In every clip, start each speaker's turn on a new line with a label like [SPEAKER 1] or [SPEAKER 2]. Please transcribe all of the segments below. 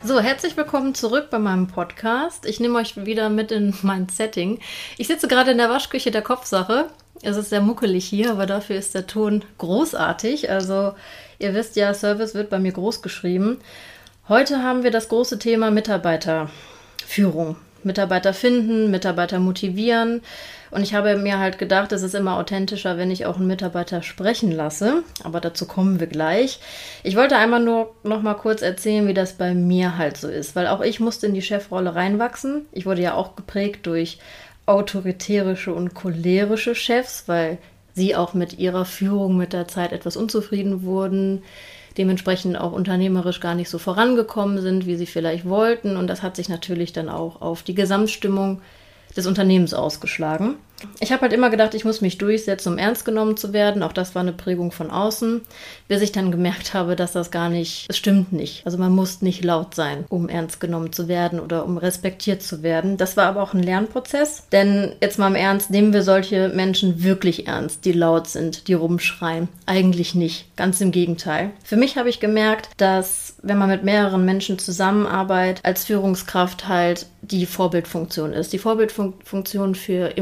[SPEAKER 1] So, herzlich willkommen zurück bei meinem Podcast. Ich nehme euch wieder mit in mein Setting. Ich sitze gerade in der Waschküche der Kopfsache. Es ist sehr muckelig hier, aber dafür ist der Ton großartig. Also, ihr wisst ja, Service wird bei mir groß geschrieben. Heute haben wir das große Thema Mitarbeiterführung. Mitarbeiter finden, Mitarbeiter motivieren. Und ich habe mir halt gedacht, es ist immer authentischer, wenn ich auch einen Mitarbeiter sprechen lasse. Aber dazu kommen wir gleich. Ich wollte einmal nur noch mal kurz erzählen, wie das bei mir halt so ist, weil auch ich musste in die Chefrolle reinwachsen. Ich wurde ja auch geprägt durch autoritärische und cholerische Chefs, weil sie auch mit ihrer Führung mit der Zeit etwas unzufrieden wurden dementsprechend auch unternehmerisch gar nicht so vorangekommen sind, wie sie vielleicht wollten. Und das hat sich natürlich dann auch auf die Gesamtstimmung des Unternehmens ausgeschlagen. Ich habe halt immer gedacht, ich muss mich durchsetzen, um ernst genommen zu werden. Auch das war eine Prägung von außen, bis ich dann gemerkt habe, dass das gar nicht, es stimmt nicht. Also man muss nicht laut sein, um ernst genommen zu werden oder um respektiert zu werden. Das war aber auch ein Lernprozess, denn jetzt mal im Ernst, nehmen wir solche Menschen wirklich ernst, die laut sind, die rumschreien? Eigentlich nicht, ganz im Gegenteil. Für mich habe ich gemerkt, dass wenn man mit mehreren Menschen zusammenarbeitet, als Führungskraft halt die Vorbildfunktion ist. Die Vorbildfunktion für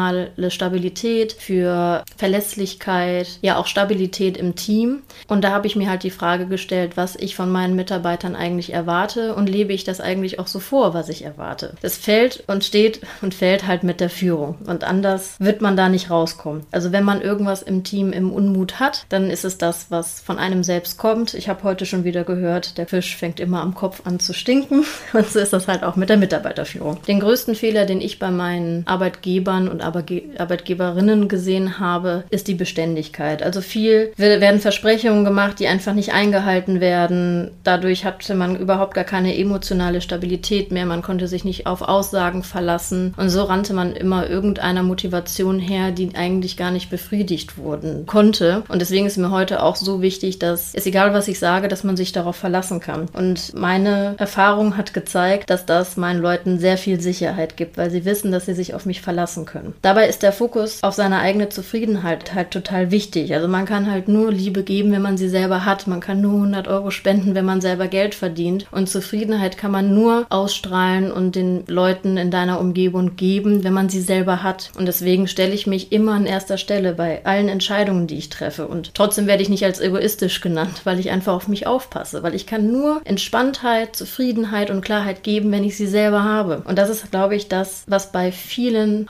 [SPEAKER 1] emotionale Stabilität, für Verlässlichkeit, ja auch Stabilität im Team. Und da habe ich mir halt die Frage gestellt, was ich von meinen Mitarbeitern eigentlich erwarte und lebe ich das eigentlich auch so vor, was ich erwarte. Das fällt und steht und fällt halt mit der Führung. Und anders wird man da nicht rauskommen. Also wenn man irgendwas im Team im Unmut hat, dann ist es das, was von einem selbst kommt. Ich habe heute schon wieder gehört, der Fisch fängt immer am Kopf an zu stinken. Und so ist das halt auch mit der. Mitarbeiterführung. Den größten Fehler, den ich bei meinen Arbeitgebern und Arbeitgeberinnen gesehen habe, ist die Beständigkeit. Also viel werden Versprechungen gemacht, die einfach nicht eingehalten werden. Dadurch hatte man überhaupt gar keine emotionale Stabilität mehr. Man konnte sich nicht auf Aussagen verlassen. Und so rannte man immer irgendeiner Motivation her, die eigentlich gar nicht befriedigt wurden konnte. Und deswegen ist mir heute auch so wichtig, dass es egal, was ich sage, dass man sich darauf verlassen kann. Und meine Erfahrung hat gezeigt, dass das meinen Leuten sehr viel Sicherheit gibt, weil sie wissen, dass sie sich auf mich verlassen können. Dabei ist der Fokus auf seine eigene Zufriedenheit halt total wichtig. Also man kann halt nur Liebe geben, wenn man sie selber hat. Man kann nur 100 Euro spenden, wenn man selber Geld verdient. Und Zufriedenheit kann man nur ausstrahlen und den Leuten in deiner Umgebung geben, wenn man sie selber hat. Und deswegen stelle ich mich immer an erster Stelle bei allen Entscheidungen, die ich treffe. Und trotzdem werde ich nicht als egoistisch genannt, weil ich einfach auf mich aufpasse. Weil ich kann nur Entspanntheit, Zufriedenheit und Klarheit geben, wenn ich sie selber habe. Und das ist, glaube ich, das, was bei vielen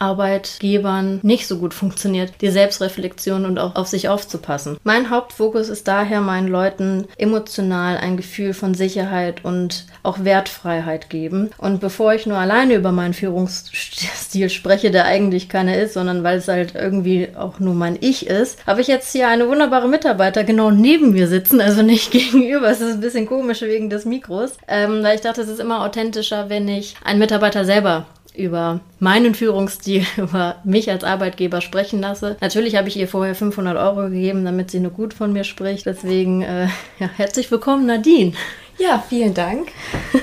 [SPEAKER 1] Arbeitgebern nicht so gut funktioniert, die Selbstreflexion und auch auf sich aufzupassen. Mein Hauptfokus ist daher, meinen Leuten emotional ein Gefühl von Sicherheit und auch Wertfreiheit geben. Und bevor ich nur alleine über meinen Führungsstil spreche, der eigentlich keiner ist, sondern weil es halt irgendwie auch nur mein Ich ist, habe ich jetzt hier eine wunderbare Mitarbeiter genau neben mir sitzen, also nicht gegenüber. Es ist ein bisschen komisch wegen des Mikros, ähm, weil ich dachte, es ist immer authentischer, wenn ich einen Mitarbeiter selber über meinen Führungsstil, über mich als Arbeitgeber sprechen lasse. Natürlich habe ich ihr vorher 500 Euro gegeben, damit sie nur gut von mir spricht. Deswegen äh, ja, herzlich willkommen, Nadine.
[SPEAKER 2] Ja, vielen Dank.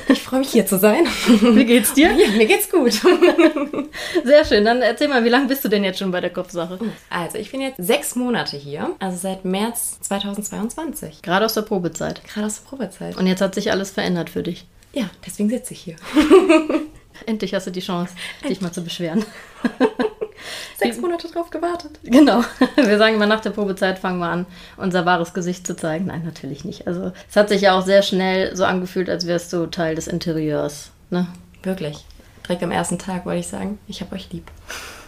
[SPEAKER 2] Ich freue mich hier zu sein.
[SPEAKER 1] Wie geht's dir?
[SPEAKER 2] Ja, mir geht's gut.
[SPEAKER 1] Sehr schön. Dann erzähl mal, wie lange bist du denn jetzt schon bei der Kopfsache?
[SPEAKER 2] Also, ich bin jetzt sechs Monate hier, also seit März 2022.
[SPEAKER 1] Gerade aus der Probezeit.
[SPEAKER 2] Gerade aus der Probezeit.
[SPEAKER 1] Und jetzt hat sich alles verändert für dich.
[SPEAKER 2] Ja, deswegen sitze ich hier.
[SPEAKER 1] Endlich hast du die Chance, dich mal zu beschweren.
[SPEAKER 2] Sechs Monate drauf gewartet.
[SPEAKER 1] Genau. Wir sagen immer, nach der Probezeit fangen wir an, unser wahres Gesicht zu zeigen. Nein, natürlich nicht. Also es hat sich ja auch sehr schnell so angefühlt, als wärst du Teil des Interieurs. Ne?
[SPEAKER 2] Wirklich. Direkt am ersten Tag wollte ich sagen, ich habe euch lieb.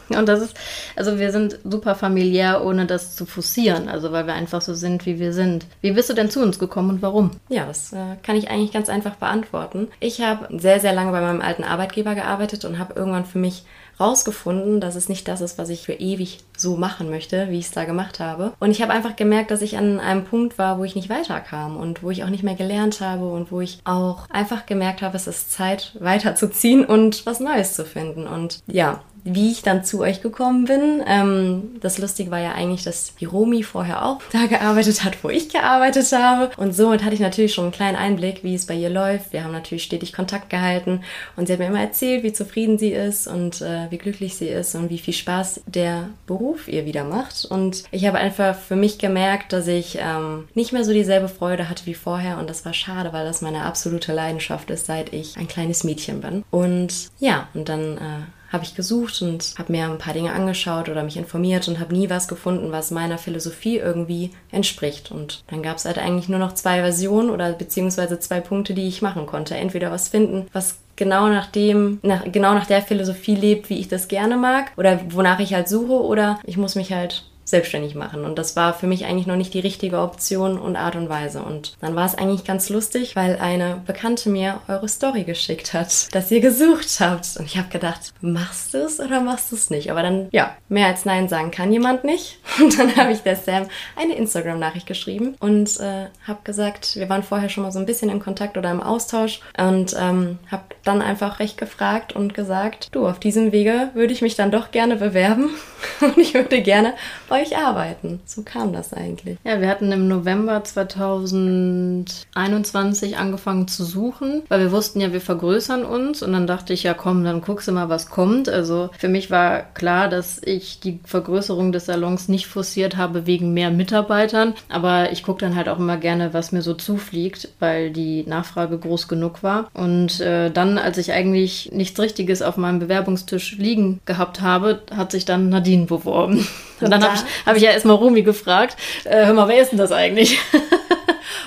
[SPEAKER 1] Und das ist, also wir sind super familiär, ohne das zu forcieren, also weil wir einfach so sind, wie wir sind. Wie bist du denn zu uns gekommen und warum?
[SPEAKER 2] Ja, das äh, kann ich eigentlich ganz einfach beantworten. Ich habe sehr, sehr lange bei meinem alten Arbeitgeber gearbeitet und habe irgendwann für mich rausgefunden, dass es nicht das ist, was ich für ewig so machen möchte, wie ich es da gemacht habe. Und ich habe einfach gemerkt, dass ich an einem Punkt war, wo ich nicht weiterkam und wo ich auch nicht mehr gelernt habe und wo ich auch einfach gemerkt habe, es ist Zeit weiterzuziehen und was Neues zu finden. Und ja, wie ich dann zu euch gekommen bin. Ähm, das Lustige war ja eigentlich, dass die Romi vorher auch da gearbeitet hat, wo ich gearbeitet habe. Und somit hatte ich natürlich schon einen kleinen Einblick, wie es bei ihr läuft. Wir haben natürlich stetig Kontakt gehalten und sie hat mir immer erzählt, wie zufrieden sie ist und äh, wie glücklich sie ist und wie viel Spaß der Beruf ihr wieder macht. Und ich habe einfach für mich gemerkt, dass ich ähm, nicht mehr so dieselbe Freude hatte wie vorher und das war schade, weil das meine absolute Leidenschaft ist, seit ich ein kleines Mädchen bin. Und ja, und dann äh, habe ich gesucht und habe mir ein paar Dinge angeschaut oder mich informiert und habe nie was gefunden, was meiner Philosophie irgendwie entspricht. Und dann gab es halt eigentlich nur noch zwei Versionen oder beziehungsweise zwei Punkte, die ich machen konnte. Entweder was finden, was genau nach dem, nach, genau nach der Philosophie lebt, wie ich das gerne mag oder wonach ich halt suche oder ich muss mich halt selbstständig machen. Und das war für mich eigentlich noch nicht die richtige Option und Art und Weise. Und dann war es eigentlich ganz lustig, weil eine Bekannte mir eure Story geschickt hat, dass ihr gesucht habt. Und ich habe gedacht, machst du es oder machst du es nicht? Aber dann, ja, mehr als Nein sagen kann jemand nicht. Und dann habe ich der Sam eine Instagram-Nachricht geschrieben und äh, habe gesagt, wir waren vorher schon mal so ein bisschen in Kontakt oder im Austausch und ähm, habe dann einfach recht gefragt und gesagt, du, auf diesem Wege würde ich mich dann doch gerne bewerben und ich würde gerne bei euch arbeiten. So kam das eigentlich.
[SPEAKER 1] Ja, wir hatten im November 2021 angefangen zu suchen, weil wir wussten ja, wir vergrößern uns und dann dachte ich, ja komm, dann guckst du mal, was kommt. Also für mich war klar, dass ich die Vergrößerung des Salons nicht forciert habe wegen mehr Mitarbeitern, aber ich gucke dann halt auch immer gerne, was mir so zufliegt, weil die Nachfrage groß genug war. Und äh, dann, als ich eigentlich nichts Richtiges auf meinem Bewerbungstisch liegen gehabt habe, hat sich dann Nadine beworben. Und dann habe ich, hab ich ja erstmal Rumi gefragt, äh, hör mal, wer ist denn das eigentlich?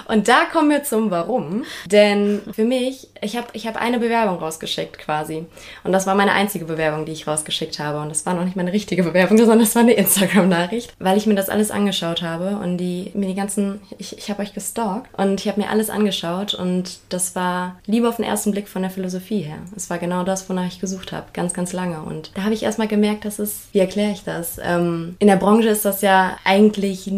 [SPEAKER 2] Und da kommen wir zum Warum. Denn für mich, ich habe ich hab eine Bewerbung rausgeschickt quasi. Und das war meine einzige Bewerbung, die ich rausgeschickt habe. Und das war noch nicht meine richtige Bewerbung, sondern das war eine Instagram-Nachricht, weil ich mir das alles angeschaut habe und die mir die ganzen, ich, ich habe euch gestalkt und ich habe mir alles angeschaut und das war lieber auf den ersten Blick von der Philosophie her. Es war genau das, wonach ich gesucht habe, ganz, ganz lange. Und da habe ich erstmal gemerkt, dass es, wie erkläre ich das? Ähm, in der Branche ist das ja eigentlich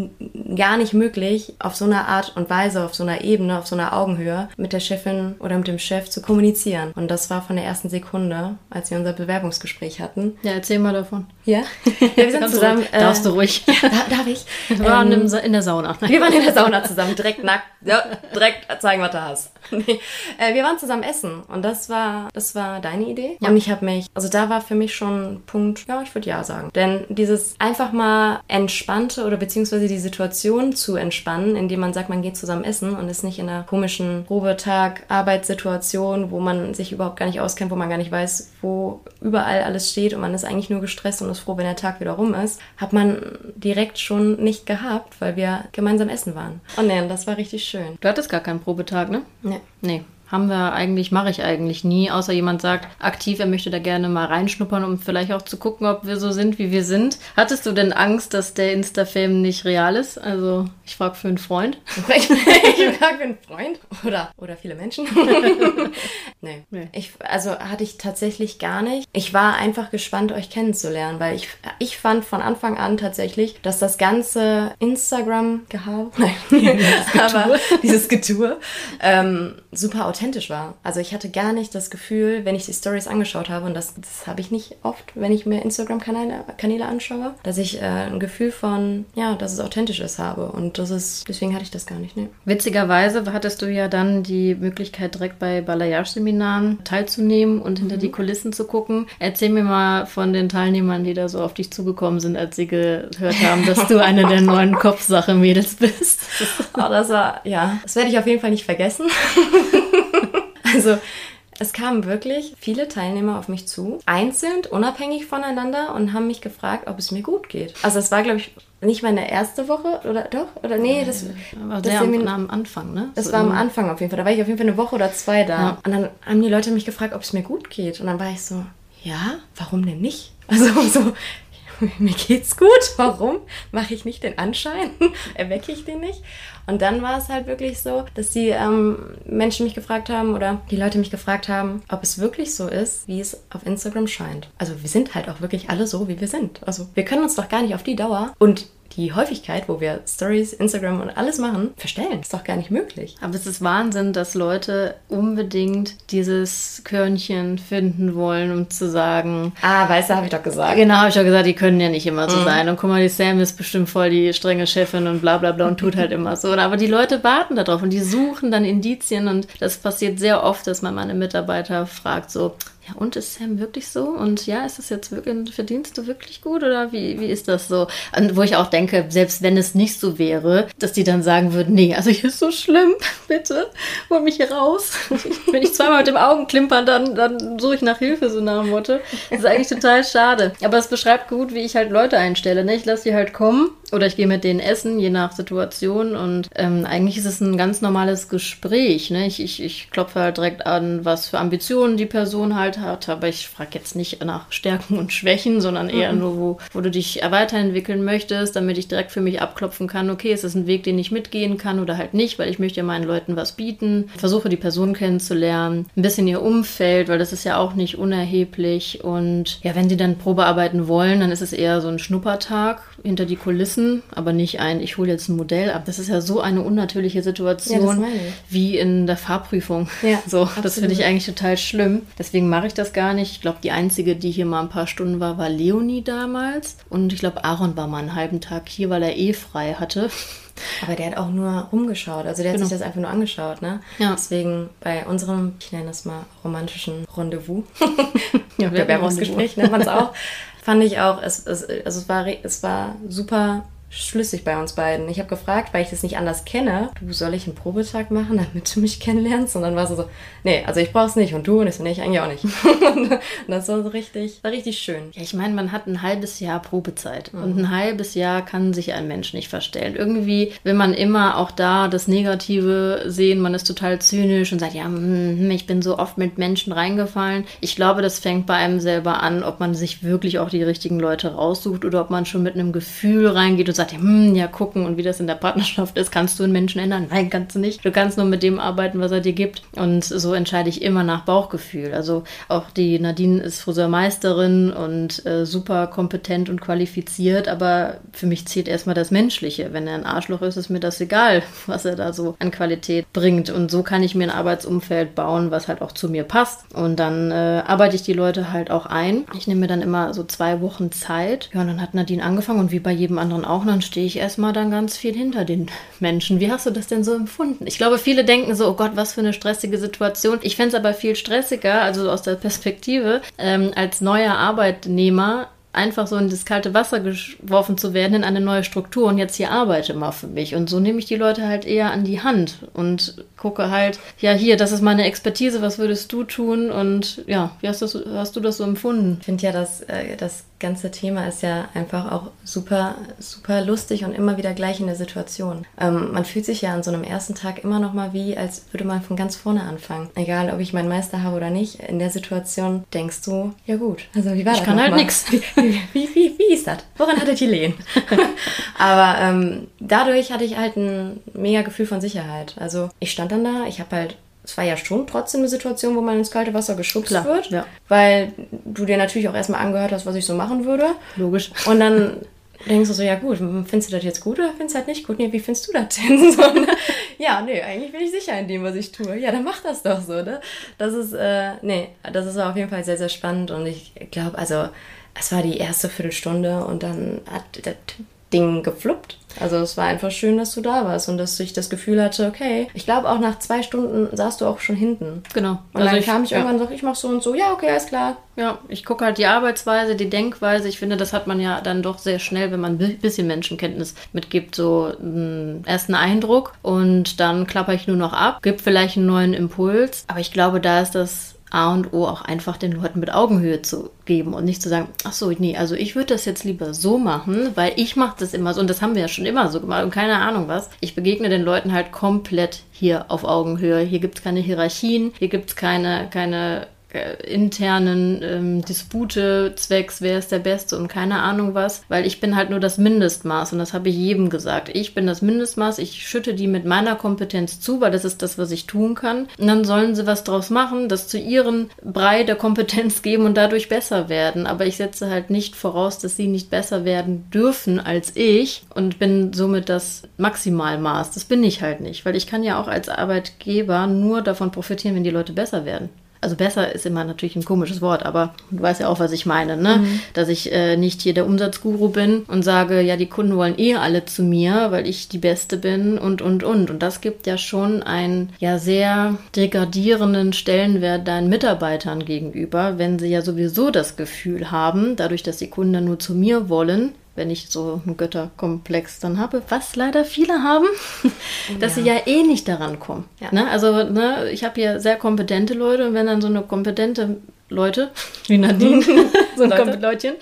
[SPEAKER 2] gar nicht möglich, auf so eine Art und Weise auf so einer Ebene, auf so einer Augenhöhe mit der Chefin oder mit dem Chef zu kommunizieren. Und das war von der ersten Sekunde, als wir unser Bewerbungsgespräch hatten.
[SPEAKER 1] Ja, erzähl mal davon.
[SPEAKER 2] Ja, ja wir sind zusammen.
[SPEAKER 1] Du, äh, darfst du ruhig.
[SPEAKER 2] Ja, darf ich?
[SPEAKER 1] Wir waren ähm, in der Sauna.
[SPEAKER 2] Wir waren in der Sauna zusammen, direkt nackt. Ja, direkt zeigen, was du hast. Nee. Äh, wir waren zusammen essen und das war, das war deine Idee. Ja. Und ich habe mich, also da war für mich schon ein Punkt, ja, ich würde ja sagen. Denn dieses einfach mal entspannte oder beziehungsweise die Situation zu entspannen, indem man sagt, man geht zusammen essen und ist nicht in einer komischen Probetag-Arbeitssituation, wo man sich überhaupt gar nicht auskennt, wo man gar nicht weiß, wo überall alles steht und man ist eigentlich nur gestresst und ist froh, wenn der Tag wieder rum ist, hat man direkt schon nicht gehabt, weil wir gemeinsam essen waren. Und nee, das war richtig schön.
[SPEAKER 1] Du hattest gar keinen Probetag, ne?
[SPEAKER 2] Nee.
[SPEAKER 1] Nee haben wir eigentlich, mache ich eigentlich nie, außer jemand sagt aktiv, er möchte da gerne mal reinschnuppern, um vielleicht auch zu gucken, ob wir so sind, wie wir sind. Hattest du denn Angst, dass der Insta-Fame nicht real ist? Also, ich frage für einen Freund.
[SPEAKER 2] ich frage für einen Freund oder, oder viele Menschen. nee. nee. Ich, also hatte ich tatsächlich gar nicht. Ich war einfach gespannt, euch kennenzulernen, weil ich, ich fand von Anfang an tatsächlich, dass das ganze Instagram-Gehabe, nein, aber dieses Getue, ähm, super authentisch war. Also ich hatte gar nicht das Gefühl, wenn ich die Stories angeschaut habe, und das, das habe ich nicht oft, wenn ich mir Instagram-Kanäle Kanäle anschaue, dass ich äh, ein Gefühl von, ja, dass es authentisch ist habe. Und das ist, deswegen hatte ich das gar nicht. Ne.
[SPEAKER 1] Witzigerweise hattest du ja dann die Möglichkeit, direkt bei Balayage-Seminaren teilzunehmen und hinter mhm. die Kulissen zu gucken. Erzähl mir mal von den Teilnehmern, die da so auf dich zugekommen sind, als sie gehört haben, dass du eine der neuen Kopfsache-Mädels bist.
[SPEAKER 2] oh, das war, ja, das werde ich auf jeden Fall nicht vergessen. Also es kamen wirklich viele Teilnehmer auf mich zu, einzeln, unabhängig voneinander und haben mich gefragt, ob es mir gut geht. Also es war, glaube ich, nicht meine erste Woche oder doch? Oder nee, das
[SPEAKER 1] war das sehr am, Anfang, ne?
[SPEAKER 2] Das so war am Anfang auf jeden Fall. Da war ich auf jeden Fall eine Woche oder zwei da. Ja. Und dann haben die Leute mich gefragt, ob es mir gut geht. Und dann war ich so, ja, warum denn nicht? Also so, mir geht's gut, warum mache ich nicht den Anschein? Erwecke ich den nicht? Und dann war es halt wirklich so, dass die ähm, Menschen mich gefragt haben oder die Leute mich gefragt haben, ob es wirklich so ist, wie es auf Instagram scheint. Also wir sind halt auch wirklich alle so, wie wir sind. Also wir können uns doch gar nicht auf die Dauer und die Häufigkeit, wo wir Stories, Instagram und alles machen, verstellen. Ist doch gar nicht möglich.
[SPEAKER 1] Aber es ist Wahnsinn, dass Leute unbedingt dieses Körnchen finden wollen, um zu sagen.
[SPEAKER 2] Ah, weißt du, habe ich doch gesagt.
[SPEAKER 1] Genau, habe ich doch gesagt, die können ja nicht immer so mhm. sein. Und guck mal, die Sam ist bestimmt voll die strenge Chefin und bla bla bla und tut halt immer so. Aber die Leute warten darauf und die suchen dann Indizien und das passiert sehr oft, dass man meine Mitarbeiter fragt so, ja, und ist Sam wirklich so? Und ja, ist das jetzt wirklich, verdienst du wirklich gut oder wie, wie ist das so? Und wo ich auch denke, selbst wenn es nicht so wäre, dass die dann sagen würden, nee, also hier ist so schlimm, bitte, hol mich hier raus. wenn ich zweimal mit dem Augen klimpern, dann, dann suche ich nach Hilfe, so nach dem Motto. Das ist eigentlich total schade. Aber es beschreibt gut, wie ich halt Leute einstelle. Ne? Ich lasse die halt kommen oder ich gehe mit denen essen, je nach Situation. Und ähm, eigentlich ist es ein ganz normales Gespräch. Ne? Ich, ich, ich klopfe halt direkt an, was für Ambitionen die Person halt hat. Aber ich frage jetzt nicht nach Stärken und Schwächen, sondern eher mhm. nur, wo, wo du dich weiterentwickeln möchtest, damit ich direkt für mich abklopfen kann, okay, ist das ein Weg, den ich mitgehen kann oder halt nicht, weil ich möchte ja meinen Leuten was bieten. Versuche die Person kennenzulernen, ein bisschen ihr Umfeld, weil das ist ja auch nicht unerheblich. Und ja, wenn sie dann Probearbeiten wollen, dann ist es eher so ein Schnuppertag hinter die Kulissen aber nicht ein, ich hole jetzt ein Modell ab. Das ist ja so eine unnatürliche Situation ja, wie in der Fahrprüfung. Ja, so, absolut. das finde ich eigentlich total schlimm. Deswegen mache ich das gar nicht. Ich glaube, die einzige, die hier mal ein paar Stunden war, war Leonie damals. Und ich glaube, Aaron war mal einen halben Tag hier, weil er eh frei hatte.
[SPEAKER 2] Aber der hat auch nur rumgeschaut. Also der genau. hat sich das einfach nur angeschaut, ne? Ja. Deswegen bei unserem, ich nenne das mal romantischen Rendezvous, ja, Bewerbungsgespräch nennt man es auch, fand ich auch, es, es, also es, war, es war super schlüssig bei uns beiden. Ich habe gefragt, weil ich das nicht anders kenne, du, soll ich einen Probetag machen, damit du mich kennenlernst? Und dann war es so, nee, also ich brauch's nicht. Und du? Und ich so, nee, ich eigentlich auch nicht. und das war so richtig, war richtig schön.
[SPEAKER 1] Ja, ich meine, man hat ein halbes Jahr Probezeit. Mhm. Und ein halbes Jahr kann sich ein Mensch nicht verstellen. Irgendwie will man immer auch da das Negative sehen. Man ist total zynisch und sagt, ja, hm, ich bin so oft mit Menschen reingefallen. Ich glaube, das fängt bei einem selber an, ob man sich wirklich auch die richtigen Leute raussucht oder ob man schon mit einem Gefühl reingeht und sagt, sagt, hm, ja, gucken und wie das in der Partnerschaft ist, kannst du einen Menschen ändern? Nein, kannst du nicht. Du kannst nur mit dem arbeiten, was er dir gibt. Und so entscheide ich immer nach Bauchgefühl. Also auch die Nadine ist Friseurmeisterin und äh, super kompetent und qualifiziert, aber für mich zählt erstmal das Menschliche. Wenn er ein Arschloch ist, ist mir das egal, was er da so an Qualität bringt. Und so kann ich mir ein Arbeitsumfeld bauen, was halt auch zu mir passt. Und dann äh, arbeite ich die Leute halt auch ein. Ich nehme mir dann immer so zwei Wochen Zeit. Ja, und dann hat Nadine angefangen und wie bei jedem anderen auch, dann stehe ich erstmal dann ganz viel hinter den Menschen. Wie hast du das denn so empfunden? Ich glaube, viele denken so, oh Gott, was für eine stressige Situation. Ich fände es aber viel stressiger, also aus der Perspektive, ähm, als neuer Arbeitnehmer einfach so in das kalte Wasser geworfen zu werden, in eine neue Struktur und jetzt hier arbeite mal für mich. Und so nehme ich die Leute halt eher an die Hand und gucke halt, ja, hier, das ist meine Expertise, was würdest du tun? Und ja, wie hast, das, hast du das so empfunden?
[SPEAKER 2] Ich finde ja, dass äh, das ganze Thema ist ja einfach auch super, super lustig und immer wieder gleich in der Situation. Ähm, man fühlt sich ja an so einem ersten Tag immer noch mal wie, als würde man von ganz vorne anfangen. Egal, ob ich meinen Meister habe oder nicht, in der Situation denkst du, ja gut, also wie war
[SPEAKER 1] ich
[SPEAKER 2] das?
[SPEAKER 1] Ich kann halt nichts.
[SPEAKER 2] Wie, wie, wie, wie ist das? Woran hattet ihr Lehen? Aber ähm, dadurch hatte ich halt ein mega Gefühl von Sicherheit. Also ich stand dann da, ich habe halt es war ja schon trotzdem eine Situation, wo man ins kalte Wasser geschubst Klar, wird, ja. weil du dir natürlich auch erstmal angehört hast, was ich so machen würde.
[SPEAKER 1] Logisch.
[SPEAKER 2] Und dann denkst du so, ja gut, findest du das jetzt gut oder findest du das nicht gut? Nee, wie findest du das denn? So, ne? Ja, nee, eigentlich bin ich sicher in dem, was ich tue. Ja, dann mach das doch so, ne? Das ist, äh, nee, das ist auf jeden Fall sehr, sehr spannend und ich glaube, also es war die erste Viertelstunde und dann hat das Ding gefluppt. Also es war einfach schön, dass du da warst und dass ich das Gefühl hatte, okay, ich glaube auch nach zwei Stunden saßt du auch schon hinten.
[SPEAKER 1] Genau.
[SPEAKER 2] Und also dann ich, kam ich irgendwann und sag, ich mach so und so, ja, okay, alles klar.
[SPEAKER 1] Ja, ich gucke halt die Arbeitsweise, die Denkweise. Ich finde, das hat man ja dann doch sehr schnell, wenn man ein bisschen Menschenkenntnis mitgibt, so einen ersten Eindruck und dann klapper ich nur noch ab, gibt vielleicht einen neuen Impuls. Aber ich glaube, da ist das A und O auch einfach den Leuten mit Augenhöhe zu geben und nicht zu sagen, ach so, nee, also ich würde das jetzt lieber so machen, weil ich mache das immer so und das haben wir ja schon immer so gemacht und keine Ahnung was. Ich begegne den Leuten halt komplett hier auf Augenhöhe. Hier gibt es keine Hierarchien, hier gibt es keine, keine internen ähm, Dispute zwecks, wer ist der Beste und keine Ahnung was, weil ich bin halt nur das Mindestmaß und das habe ich jedem gesagt. Ich bin das Mindestmaß, ich schütte die mit meiner Kompetenz zu, weil das ist das, was ich tun kann. Und dann sollen sie was draus machen, das zu ihren Brei der Kompetenz geben und dadurch besser werden. Aber ich setze halt nicht voraus, dass sie nicht besser werden dürfen als ich und bin somit das Maximalmaß. Das bin ich halt nicht, weil ich kann ja auch als Arbeitgeber nur davon profitieren, wenn die Leute besser werden also besser ist immer natürlich ein komisches Wort, aber du weißt ja auch, was ich meine, ne? Mhm. Dass ich äh, nicht hier der Umsatzguru bin und sage, ja, die Kunden wollen eh alle zu mir, weil ich die Beste bin und, und, und. Und das gibt ja schon einen ja sehr degradierenden Stellenwert deinen Mitarbeitern gegenüber, wenn sie ja sowieso das Gefühl haben, dadurch, dass die Kunden dann nur zu mir wollen, wenn ich so einen Götterkomplex dann habe, was leider viele haben, dass ja. sie ja eh nicht daran kommen. Ja. Ne? Also ne, ich habe hier sehr kompetente Leute und wenn dann so eine kompetente Leute, wie Nadine, so ein Leute. Leutchen,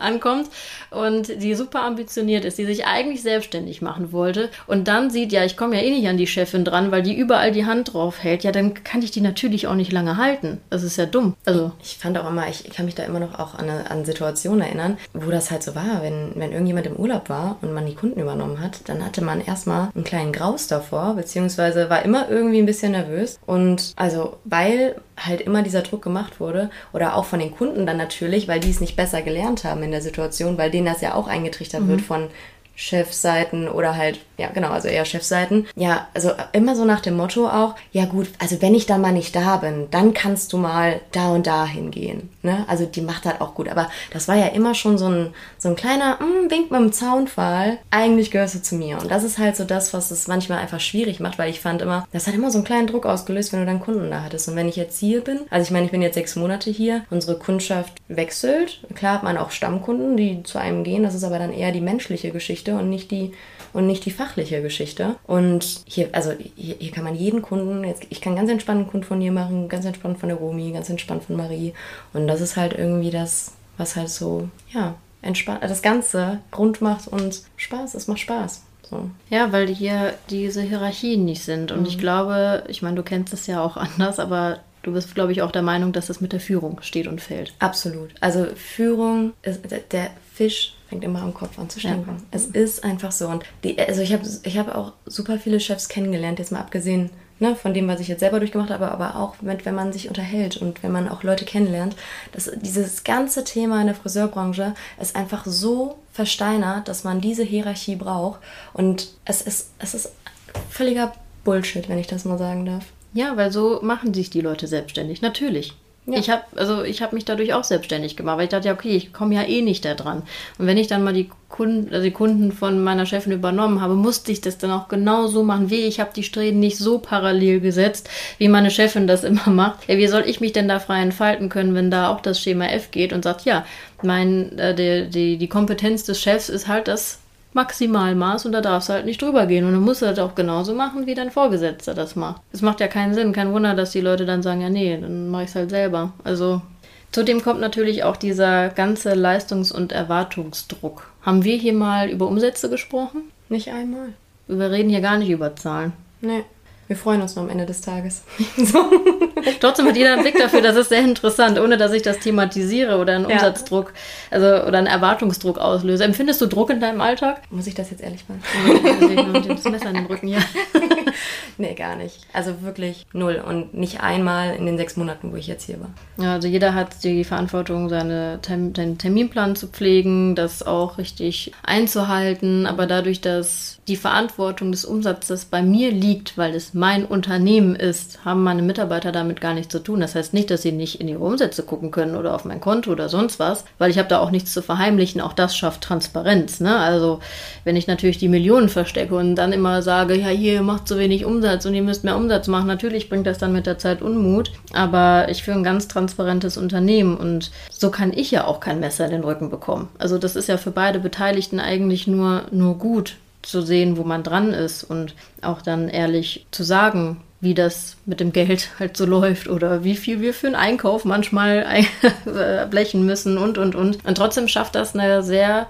[SPEAKER 1] ankommt und die super ambitioniert ist, die sich eigentlich selbstständig machen wollte und dann sieht, ja, ich komme ja eh nicht an die Chefin dran, weil die überall die Hand drauf hält, ja, dann kann ich die natürlich auch nicht lange halten. Das ist ja dumm. Also
[SPEAKER 2] ich fand auch immer, ich kann mich da immer noch auch an, an Situationen erinnern, wo das halt so war, wenn, wenn irgendjemand im Urlaub war und man die Kunden übernommen hat, dann hatte man erstmal einen kleinen Graus davor, beziehungsweise war immer irgendwie ein bisschen nervös und also, weil halt immer dieser Druck gemacht wurde oder auch von den Kunden dann natürlich, weil die es nicht besser gelernt haben in der Situation, weil denen das ja auch eingetrichtert mhm. wird von Chefseiten oder halt, ja genau, also eher Chefseiten. Ja, also immer so nach dem Motto auch, ja gut, also wenn ich dann mal nicht da bin, dann kannst du mal da und da hingehen. Ne? Also die macht halt auch gut. Aber das war ja immer schon so ein, so ein kleiner mm, Wink mit dem Zaunfall. Eigentlich gehörst du zu mir. Und das ist halt so das, was es manchmal einfach schwierig macht, weil ich fand immer, das hat immer so einen kleinen Druck ausgelöst, wenn du dann Kunden da hattest. Und wenn ich jetzt hier bin, also ich meine, ich bin jetzt sechs Monate hier, unsere Kundschaft wechselt. Klar hat man auch Stammkunden, die zu einem gehen. Das ist aber dann eher die menschliche Geschichte Geschichte und nicht die und nicht die fachliche Geschichte. Und hier, also hier, hier kann man jeden Kunden, jetzt, ich kann ganz entspannt einen Kunden von ihr machen, ganz entspannt von der Romi, ganz entspannt von Marie. Und das ist halt irgendwie das, was halt so, ja, entspannt, das Ganze rund macht und Spaß, es macht Spaß. So.
[SPEAKER 1] Ja, weil hier diese Hierarchien nicht sind. Und mhm. ich glaube, ich meine, du kennst es ja auch anders, aber du bist, glaube ich, auch der Meinung, dass es mit der Führung steht und fällt.
[SPEAKER 2] Absolut. Also Führung, ist, der Fisch fängt immer am Kopf an zu stinken. Ja. Es ist einfach so. Und die, also ich habe ich hab auch super viele Chefs kennengelernt, jetzt mal abgesehen ne, von dem, was ich jetzt selber durchgemacht habe, aber auch mit, wenn man sich unterhält und wenn man auch Leute kennenlernt. dass dieses ganze Thema in der Friseurbranche ist einfach so versteinert, dass man diese Hierarchie braucht. Und es ist, es ist völliger Bullshit, wenn ich das mal sagen darf.
[SPEAKER 1] Ja, weil so machen sich die Leute selbstständig. Natürlich. Ja. Ich habe also ich habe mich dadurch auch selbstständig gemacht, weil ich dachte, ja, okay, ich komme ja eh nicht da dran. Und wenn ich dann mal die Kunden, also die Kunden von meiner Chefin übernommen habe, musste ich das dann auch genau so machen wie ich habe die Strähnen nicht so parallel gesetzt, wie meine Chefin das immer macht. Ja, wie soll ich mich denn da frei entfalten können, wenn da auch das Schema F geht und sagt, ja, mein äh, die, die, die Kompetenz des Chefs ist halt das Maximalmaß und da darfst du halt nicht drüber gehen. Und du musst das auch genauso machen, wie dein Vorgesetzter das macht. Es macht ja keinen Sinn. Kein Wunder, dass die Leute dann sagen, ja, nee, dann mache ich es halt selber. Also zudem kommt natürlich auch dieser ganze Leistungs- und Erwartungsdruck. Haben wir hier mal über Umsätze gesprochen?
[SPEAKER 2] Nicht einmal.
[SPEAKER 1] Wir reden hier gar nicht über Zahlen.
[SPEAKER 2] Nee. Wir freuen uns nur am Ende des Tages.
[SPEAKER 1] so. Trotzdem hat jeder einen Blick dafür, das ist sehr interessant, ohne dass ich das thematisiere oder einen Umsatzdruck also, oder einen Erwartungsdruck auslöse. Empfindest du Druck in deinem Alltag?
[SPEAKER 2] Muss ich das jetzt ehrlich machen?
[SPEAKER 1] das Messer in den Rücken hier.
[SPEAKER 2] nee, gar nicht. Also wirklich null. Und nicht einmal in den sechs Monaten, wo ich jetzt hier war.
[SPEAKER 1] Ja, also jeder hat die Verantwortung, seine Term seinen Terminplan zu pflegen, das auch richtig einzuhalten. Aber dadurch, dass die Verantwortung des Umsatzes bei mir liegt, weil es mein Unternehmen ist, haben meine Mitarbeiter damit gar nichts zu tun. Das heißt nicht, dass sie nicht in ihre Umsätze gucken können oder auf mein Konto oder sonst was, weil ich habe da auch nichts zu verheimlichen. Auch das schafft Transparenz. Ne? Also wenn ich natürlich die Millionen verstecke und dann immer sage, ja, hier macht so wenig Umsatz und ihr müsst mehr Umsatz machen, natürlich bringt das dann mit der Zeit Unmut. Aber ich führe ein ganz transparentes Unternehmen und so kann ich ja auch kein Messer in den Rücken bekommen. Also das ist ja für beide Beteiligten eigentlich nur, nur gut, zu sehen, wo man dran ist und auch dann ehrlich zu sagen, wie das mit dem Geld halt so läuft oder wie viel wir für einen Einkauf manchmal blechen müssen und, und, und. Und trotzdem schafft das eine sehr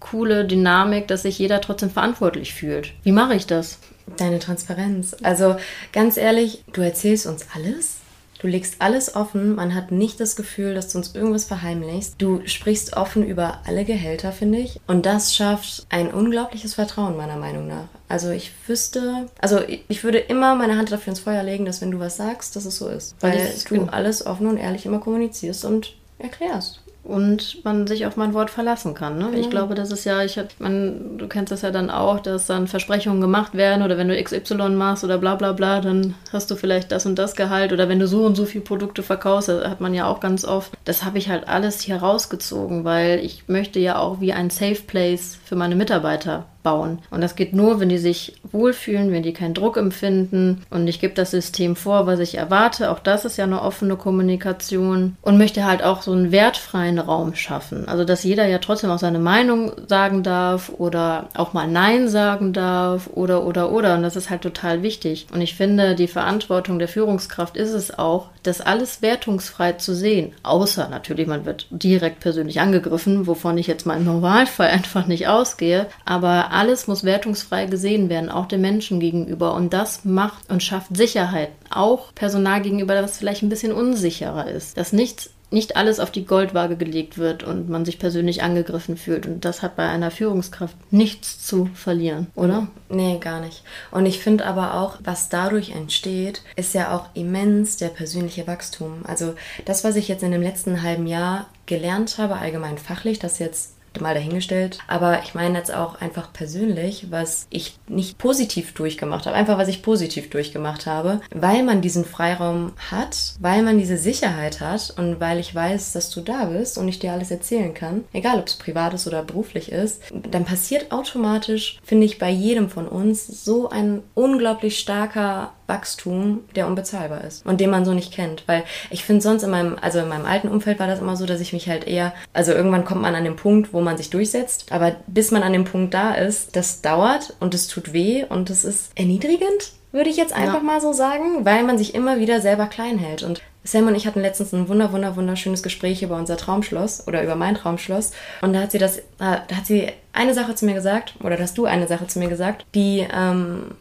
[SPEAKER 1] coole Dynamik, dass sich jeder trotzdem verantwortlich fühlt. Wie mache ich das?
[SPEAKER 2] Deine Transparenz. Also ganz ehrlich, du erzählst uns alles Du legst alles offen, man hat nicht das Gefühl, dass du uns irgendwas verheimlichst. Du sprichst offen über alle Gehälter, finde ich. Und das schafft ein unglaubliches Vertrauen, meiner Meinung nach. Also ich wüsste, also ich würde immer meine Hand dafür ins Feuer legen, dass wenn du was sagst, dass es so ist. Weil du alles offen und ehrlich immer kommunizierst und erklärst
[SPEAKER 1] und man sich auf mein Wort verlassen kann. Ne? Mhm. Ich glaube, das ist ja, ich man, du kennst das ja dann auch, dass dann Versprechungen gemacht werden oder wenn du XY machst oder bla bla bla, dann hast du vielleicht das und das Gehalt oder wenn du so und so viele Produkte verkaufst, hat man ja auch ganz oft. Das habe ich halt alles hier rausgezogen, weil ich möchte ja auch wie ein Safe Place für meine Mitarbeiter bauen. Und das geht nur, wenn die sich wohlfühlen, wenn die keinen Druck empfinden. Und ich gebe das System vor, was ich erwarte. Auch das ist ja eine offene Kommunikation. Und möchte halt auch so einen wertfreien Raum schaffen. Also, dass jeder ja trotzdem auch seine Meinung sagen darf oder auch mal Nein sagen darf oder, oder, oder. Und das ist halt total wichtig. Und ich finde, die Verantwortung der Führungskraft ist es auch, das alles wertungsfrei zu sehen. Außer natürlich, man wird direkt persönlich angegriffen, wovon ich jetzt mal im Normalfall einfach nicht ausgehe. Aber alles muss wertungsfrei gesehen werden, auch den Menschen gegenüber. Und das macht und schafft Sicherheit, auch Personal gegenüber, das vielleicht ein bisschen unsicherer ist. Dass nichts nicht alles auf die Goldwaage gelegt wird und man sich persönlich angegriffen fühlt. Und das hat bei einer Führungskraft nichts zu verlieren, oder?
[SPEAKER 2] Nee, gar nicht. Und ich finde aber auch, was dadurch entsteht, ist ja auch immens der persönliche Wachstum. Also das, was ich jetzt in dem letzten halben Jahr gelernt habe, allgemein fachlich, das jetzt mal dahingestellt. Aber ich meine jetzt auch einfach persönlich, was ich nicht positiv durchgemacht habe, einfach was ich positiv durchgemacht habe, weil man diesen Freiraum hat, weil man diese Sicherheit hat und weil ich weiß, dass du da bist und ich dir alles erzählen kann, egal ob es privat ist oder beruflich ist, dann passiert automatisch, finde ich, bei jedem von uns so ein unglaublich starker Wachstum, der unbezahlbar ist und den man so nicht kennt. Weil ich finde sonst in meinem, also in meinem alten Umfeld war das immer so, dass ich mich halt eher, also irgendwann kommt man an den Punkt, wo man sich durchsetzt, aber bis man an dem Punkt da ist, das dauert und es tut weh und es ist erniedrigend, würde ich jetzt einfach ja. mal so sagen, weil man sich immer wieder selber klein hält. Und Sam und ich hatten letztens ein wunder, wunder, wunderschönes Gespräch über unser Traumschloss oder über mein Traumschloss. Und da hat sie das, äh, da hat sie eine Sache zu mir gesagt, oder da hast du eine Sache zu mir gesagt, die, ähm,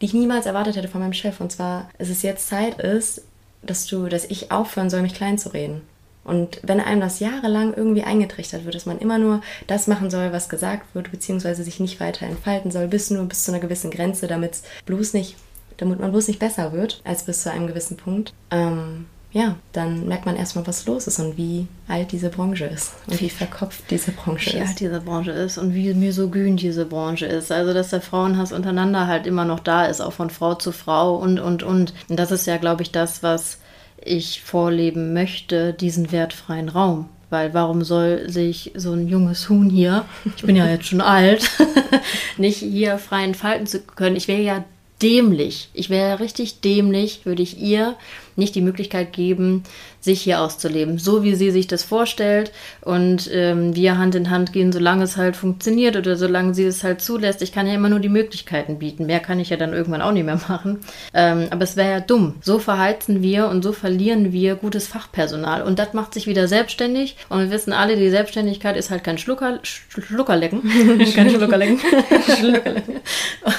[SPEAKER 2] die ich niemals erwartet hätte von meinem Chef. Und zwar, dass es jetzt Zeit ist, dass du, dass ich aufhören soll, mich klein zu reden. Und wenn einem das jahrelang irgendwie eingetrichtert wird, dass man immer nur das machen soll, was gesagt wird, beziehungsweise sich nicht weiter entfalten soll, bis nur bis zu einer gewissen Grenze, damit bloß nicht, damit man bloß nicht besser wird, als bis zu einem gewissen Punkt, ähm, ja, dann merkt man erstmal, was los ist und wie alt diese Branche ist und wie verkopft diese Branche
[SPEAKER 1] wie
[SPEAKER 2] ist.
[SPEAKER 1] Wie alt diese Branche ist und wie misogyn diese Branche ist. Also, dass der Frauenhass untereinander halt immer noch da ist, auch von Frau zu Frau und, und, und. Und das ist ja, glaube ich, das, was ich vorleben möchte, diesen wertfreien Raum. Weil warum soll sich so ein junges Huhn hier, ich bin ja jetzt schon alt, nicht hier frei entfalten zu können? Ich wäre ja dämlich. Ich wäre richtig dämlich, würde ich ihr nicht die Möglichkeit geben, sich hier auszuleben, so wie sie sich das vorstellt und ähm, wir Hand in Hand gehen, solange es halt funktioniert oder solange sie es halt zulässt. Ich kann ja immer nur die Möglichkeiten bieten. Mehr kann ich ja dann irgendwann auch nicht mehr machen. Ähm, aber es wäre ja dumm. So verheizen wir und so verlieren wir gutes Fachpersonal und das macht sich wieder selbstständig und wir wissen alle, die Selbstständigkeit ist halt kein Schlucker, Schluckerlecken. kein Schluckerlecken. Schluckerlecken.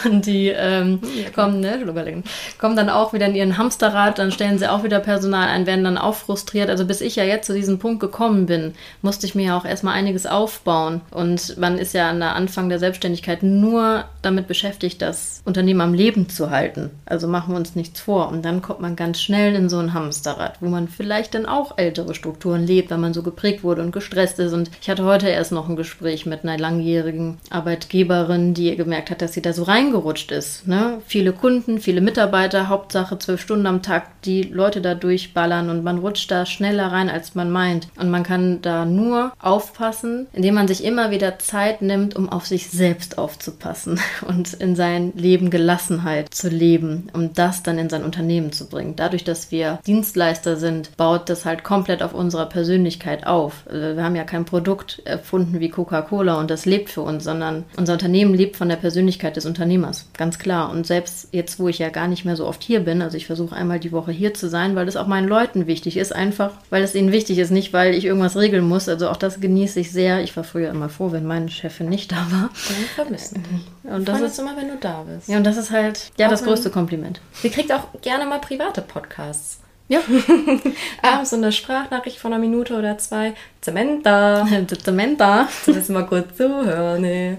[SPEAKER 1] Und die ähm, kommen, ne, Schluckerlecken, kommen dann auch wieder in ihren Hamsterrad, dann stellen sie auch wieder Personal ein, werden dann auch frustriert. Also bis ich ja jetzt zu diesem Punkt gekommen bin, musste ich mir ja auch erstmal einiges aufbauen. Und man ist ja an der Anfang der Selbstständigkeit nur damit beschäftigt, das Unternehmen am Leben zu halten. Also machen wir uns nichts vor. Und dann kommt man ganz schnell in so ein Hamsterrad, wo man vielleicht dann auch ältere Strukturen lebt, weil man so geprägt wurde und gestresst ist. Und ich hatte heute erst noch ein Gespräch mit einer langjährigen Arbeitgeberin, die gemerkt hat, dass sie da so reingerutscht ist. Ne? Viele Kunden, viele Mitarbeiter, Hauptsache zwölf Stunden am Tag, die Leute da durchballern und man rutscht da schneller rein, als man meint. Und man kann da nur aufpassen, indem man sich immer wieder Zeit nimmt, um auf sich selbst aufzupassen und in sein Leben Gelassenheit zu leben, um das dann in sein Unternehmen zu bringen. Dadurch, dass wir Dienstleister sind, baut das halt komplett auf unserer Persönlichkeit auf. Also wir haben ja kein Produkt erfunden wie Coca-Cola und das lebt für uns, sondern unser Unternehmen lebt von der Persönlichkeit des Unternehmers. Ganz klar. Und selbst jetzt, wo ich ja gar nicht mehr so oft hier bin, also ich versuche einmal die Woche hier zu sein, weil es auch meinen Leuten wichtig ist, einfach weil es ihnen wichtig ist, nicht weil ich irgendwas regeln muss. Also auch das genieße ich sehr. Ich war früher immer froh, wenn meine Chefin nicht da war.
[SPEAKER 2] Dann.
[SPEAKER 1] Und das ist immer, wenn du da bist. Ja, und das ist halt ja auch das größte Kompliment.
[SPEAKER 2] Sie kriegt auch gerne mal private Podcasts. Ja. Abends so eine Sprachnachricht von einer Minute oder zwei. Zementa.
[SPEAKER 1] Zementa.
[SPEAKER 2] Willst mal kurz zuhören. Nee.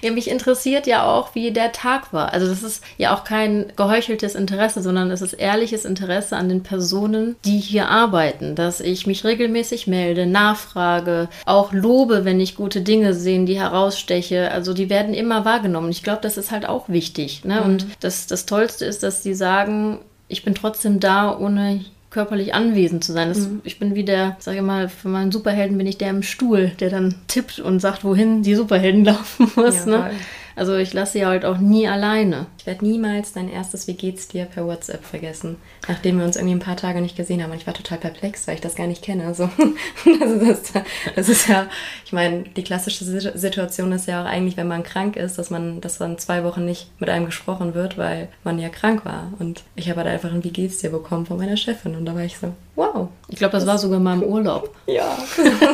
[SPEAKER 1] Ja, mich interessiert ja auch, wie der Tag war. Also das ist ja auch kein geheucheltes Interesse, sondern es ist ehrliches Interesse an den Personen, die hier arbeiten. Dass ich mich regelmäßig melde, nachfrage, auch lobe, wenn ich gute Dinge sehe, die heraussteche. Also die werden immer wahrgenommen. Ich glaube, das ist halt auch wichtig. Ne? Mhm. Und das, das Tollste ist, dass sie sagen, ich bin trotzdem da, ohne körperlich anwesend zu sein. Das, mhm. Ich bin wie der, sag ich mal, für meinen Superhelden bin ich der im Stuhl, der dann tippt und sagt, wohin die Superhelden laufen muss. Ja, ne? Also ich lasse sie halt auch nie alleine.
[SPEAKER 2] Ich werde niemals dein erstes Wie geht's dir per WhatsApp vergessen, nachdem wir uns irgendwie ein paar Tage nicht gesehen haben. Und ich war total perplex, weil ich das gar nicht kenne. Also, also das, das ist ja, ich meine, die klassische Situation ist ja auch eigentlich, wenn man krank ist, dass man, dass dann zwei Wochen nicht mit einem gesprochen wird, weil man ja krank war. Und ich habe halt einfach ein Wie geht's dir bekommen von meiner Chefin. Und da war ich so, wow.
[SPEAKER 1] Ich glaube, das, das war sogar mal im Urlaub.
[SPEAKER 2] Ja.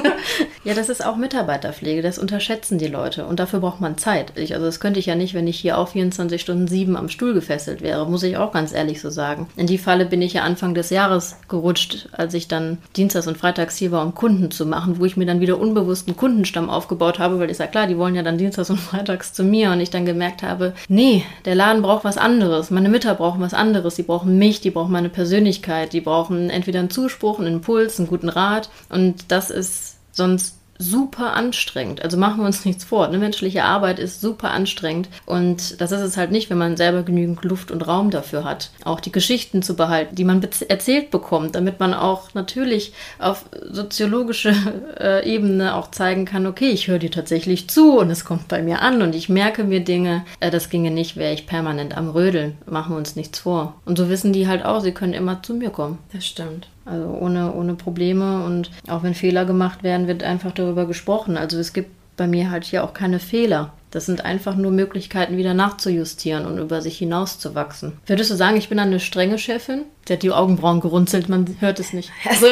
[SPEAKER 1] ja, das ist auch Mitarbeiterpflege. Das unterschätzen die Leute. Und dafür braucht man Zeit. Ich, also das könnte ich ja nicht, wenn ich hier auch 24 Stunden sieben am Stuhl gefesselt wäre, muss ich auch ganz ehrlich so sagen. In die Falle bin ich ja Anfang des Jahres gerutscht, als ich dann Dienstags und Freitags hier war, um Kunden zu machen, wo ich mir dann wieder unbewussten Kundenstamm aufgebaut habe, weil ist ja klar, die wollen ja dann Dienstags und Freitags zu mir und ich dann gemerkt habe, nee, der Laden braucht was anderes, meine Mütter brauchen was anderes, die brauchen mich, die brauchen meine Persönlichkeit, die brauchen entweder einen Zuspruch, einen Impuls, einen guten Rat und das ist sonst super anstrengend. Also machen wir uns nichts vor. Eine menschliche Arbeit ist super anstrengend und das ist es halt nicht, wenn man selber genügend Luft und Raum dafür hat. Auch die Geschichten zu behalten, die man erzählt bekommt, damit man auch natürlich auf soziologische äh, Ebene auch zeigen kann, okay, ich höre dir tatsächlich zu und es kommt bei mir an und ich merke mir Dinge. Äh, das ginge nicht, wäre ich permanent am Rödeln. Machen wir uns nichts vor. Und so wissen die halt auch, sie können immer zu mir kommen.
[SPEAKER 2] Das stimmt.
[SPEAKER 1] Also ohne, ohne Probleme und auch wenn Fehler gemacht werden, wird einfach darüber gesprochen. Also es gibt bei mir halt hier auch keine Fehler. Das sind einfach nur Möglichkeiten, wieder nachzujustieren und über sich hinauszuwachsen. Würdest du sagen, ich bin eine strenge Chefin? Sie hat die Augenbrauen gerunzelt, man hört es nicht. Also,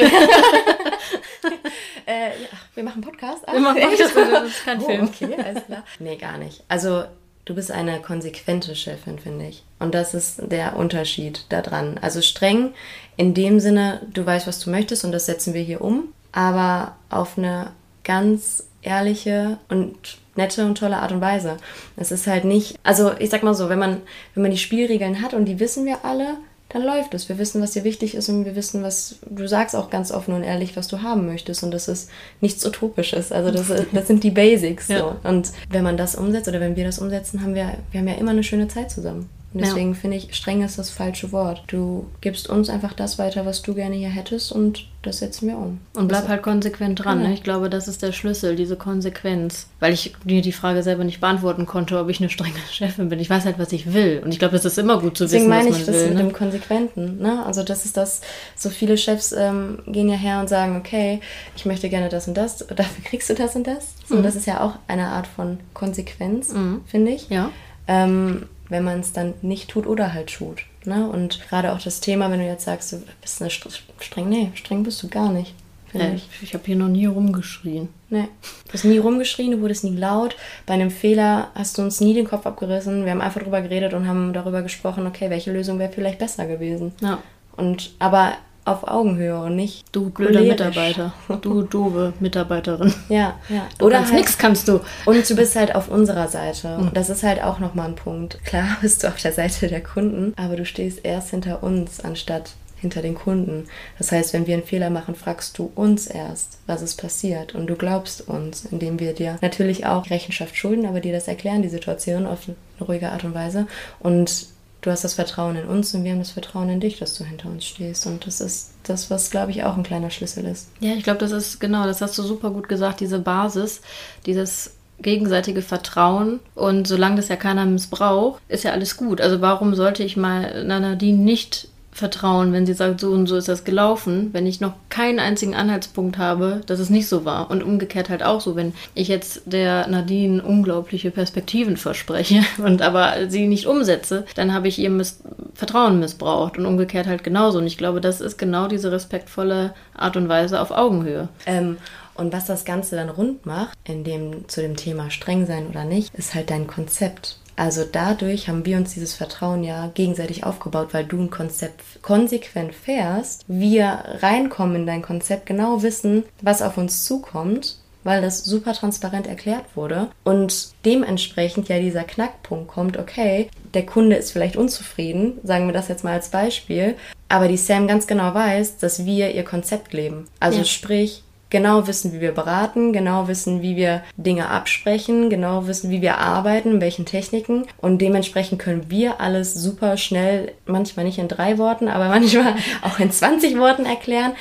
[SPEAKER 2] äh, ja, wir machen Podcast.
[SPEAKER 1] wir machen Podcast, das ist kein oh, Film.
[SPEAKER 2] Okay, alles klar. Nee, gar nicht. Also du bist eine konsequente Chefin, finde ich. Und das ist der Unterschied daran. Also streng in dem Sinne, du weißt, was du möchtest und das setzen wir hier um, aber auf eine ganz ehrliche und nette und tolle Art und Weise. Es ist halt nicht, also ich sag mal so, wenn man, wenn man die Spielregeln hat und die wissen wir alle, dann läuft es. Wir wissen, was dir wichtig ist und wir wissen, was du sagst auch ganz offen und ehrlich, was du haben möchtest. Und das ist nichts Utopisches. Also das, das sind die Basics. Ja. So. Und wenn man das umsetzt oder wenn wir das umsetzen, haben wir, wir haben ja immer eine schöne Zeit zusammen. Und deswegen ja. finde ich, streng ist das falsche Wort. Du gibst uns einfach das weiter, was du gerne hier hättest und das setzen wir um.
[SPEAKER 1] Und bleib halt konsequent dran. Genau. Ne? Ich glaube, das ist der Schlüssel, diese Konsequenz. Weil ich mir die Frage selber nicht beantworten konnte, ob ich eine strenge Chefin bin. Ich weiß halt, was ich will. Und ich glaube, es ist immer gut zu Deswegen wissen, was man will. Deswegen meine ich
[SPEAKER 2] das mit dem Konsequenten. Ne? Also das ist das, so viele Chefs ähm, gehen ja her und sagen, okay, ich möchte gerne das und das, dafür kriegst du das und das. So, mhm. Das ist ja auch eine Art von Konsequenz, mhm. finde ich.
[SPEAKER 1] Ja.
[SPEAKER 2] Ähm, wenn man es dann nicht tut oder halt tut. Ne? Und gerade auch das Thema, wenn du jetzt sagst, du bist eine streng, nee, streng bist du gar nicht.
[SPEAKER 1] Äh, ich ich habe hier noch nie rumgeschrien.
[SPEAKER 2] Nee, du hast nie rumgeschrien, du wurdest nie laut. Bei einem Fehler hast du uns nie den Kopf abgerissen. Wir haben einfach darüber geredet und haben darüber gesprochen, okay, welche Lösung wäre vielleicht besser gewesen.
[SPEAKER 1] Ja.
[SPEAKER 2] Und aber auf Augenhöhe und nicht
[SPEAKER 1] du blöder Mitarbeiter, du doofe Mitarbeiterin.
[SPEAKER 2] Ja, ja.
[SPEAKER 1] Du Oder kannst halt, nix kannst du.
[SPEAKER 2] Und du bist halt auf unserer Seite. Und das ist halt auch nochmal ein Punkt. Klar bist du auf der Seite der Kunden, aber du stehst erst hinter uns anstatt hinter den Kunden. Das heißt, wenn wir einen Fehler machen, fragst du uns erst, was ist passiert und du glaubst uns, indem wir dir natürlich auch Rechenschaft schulden, aber dir das erklären, die Situation auf eine ruhige Art und Weise und du hast das Vertrauen in uns und wir haben das Vertrauen in dich, dass du hinter uns stehst. Und das ist das, was, glaube ich, auch ein kleiner Schlüssel ist.
[SPEAKER 1] Ja, ich glaube, das ist genau, das hast du super gut gesagt, diese Basis, dieses gegenseitige Vertrauen. Und solange das ja keiner missbraucht, ist ja alles gut. Also warum sollte ich mal Nadine nicht vertrauen, wenn sie sagt, so und so ist das gelaufen, wenn ich noch keinen einzigen Anhaltspunkt habe, dass es nicht so war. Und umgekehrt halt auch so, wenn ich jetzt der Nadine unglaubliche Perspektiven verspreche und aber sie nicht umsetze, dann habe ich ihr Miss Vertrauen missbraucht und umgekehrt halt genauso. Und ich glaube, das ist genau diese respektvolle Art und Weise auf Augenhöhe.
[SPEAKER 2] Ähm, und was das Ganze dann rund macht, in dem, zu dem Thema streng sein oder nicht, ist halt dein Konzept. Also dadurch haben wir uns dieses Vertrauen ja gegenseitig aufgebaut, weil du ein Konzept konsequent fährst, wir reinkommen in dein Konzept, genau wissen, was auf uns zukommt weil das super transparent erklärt wurde und dementsprechend ja dieser Knackpunkt kommt, okay, der Kunde ist vielleicht unzufrieden, sagen wir das jetzt mal als Beispiel, aber die Sam ganz genau weiß, dass wir ihr Konzept leben. Also ja. sprich, genau wissen, wie wir beraten, genau wissen, wie wir Dinge absprechen, genau wissen, wie wir arbeiten, welchen Techniken. Und dementsprechend können wir alles super schnell, manchmal nicht in drei Worten, aber manchmal auch in 20 Worten erklären.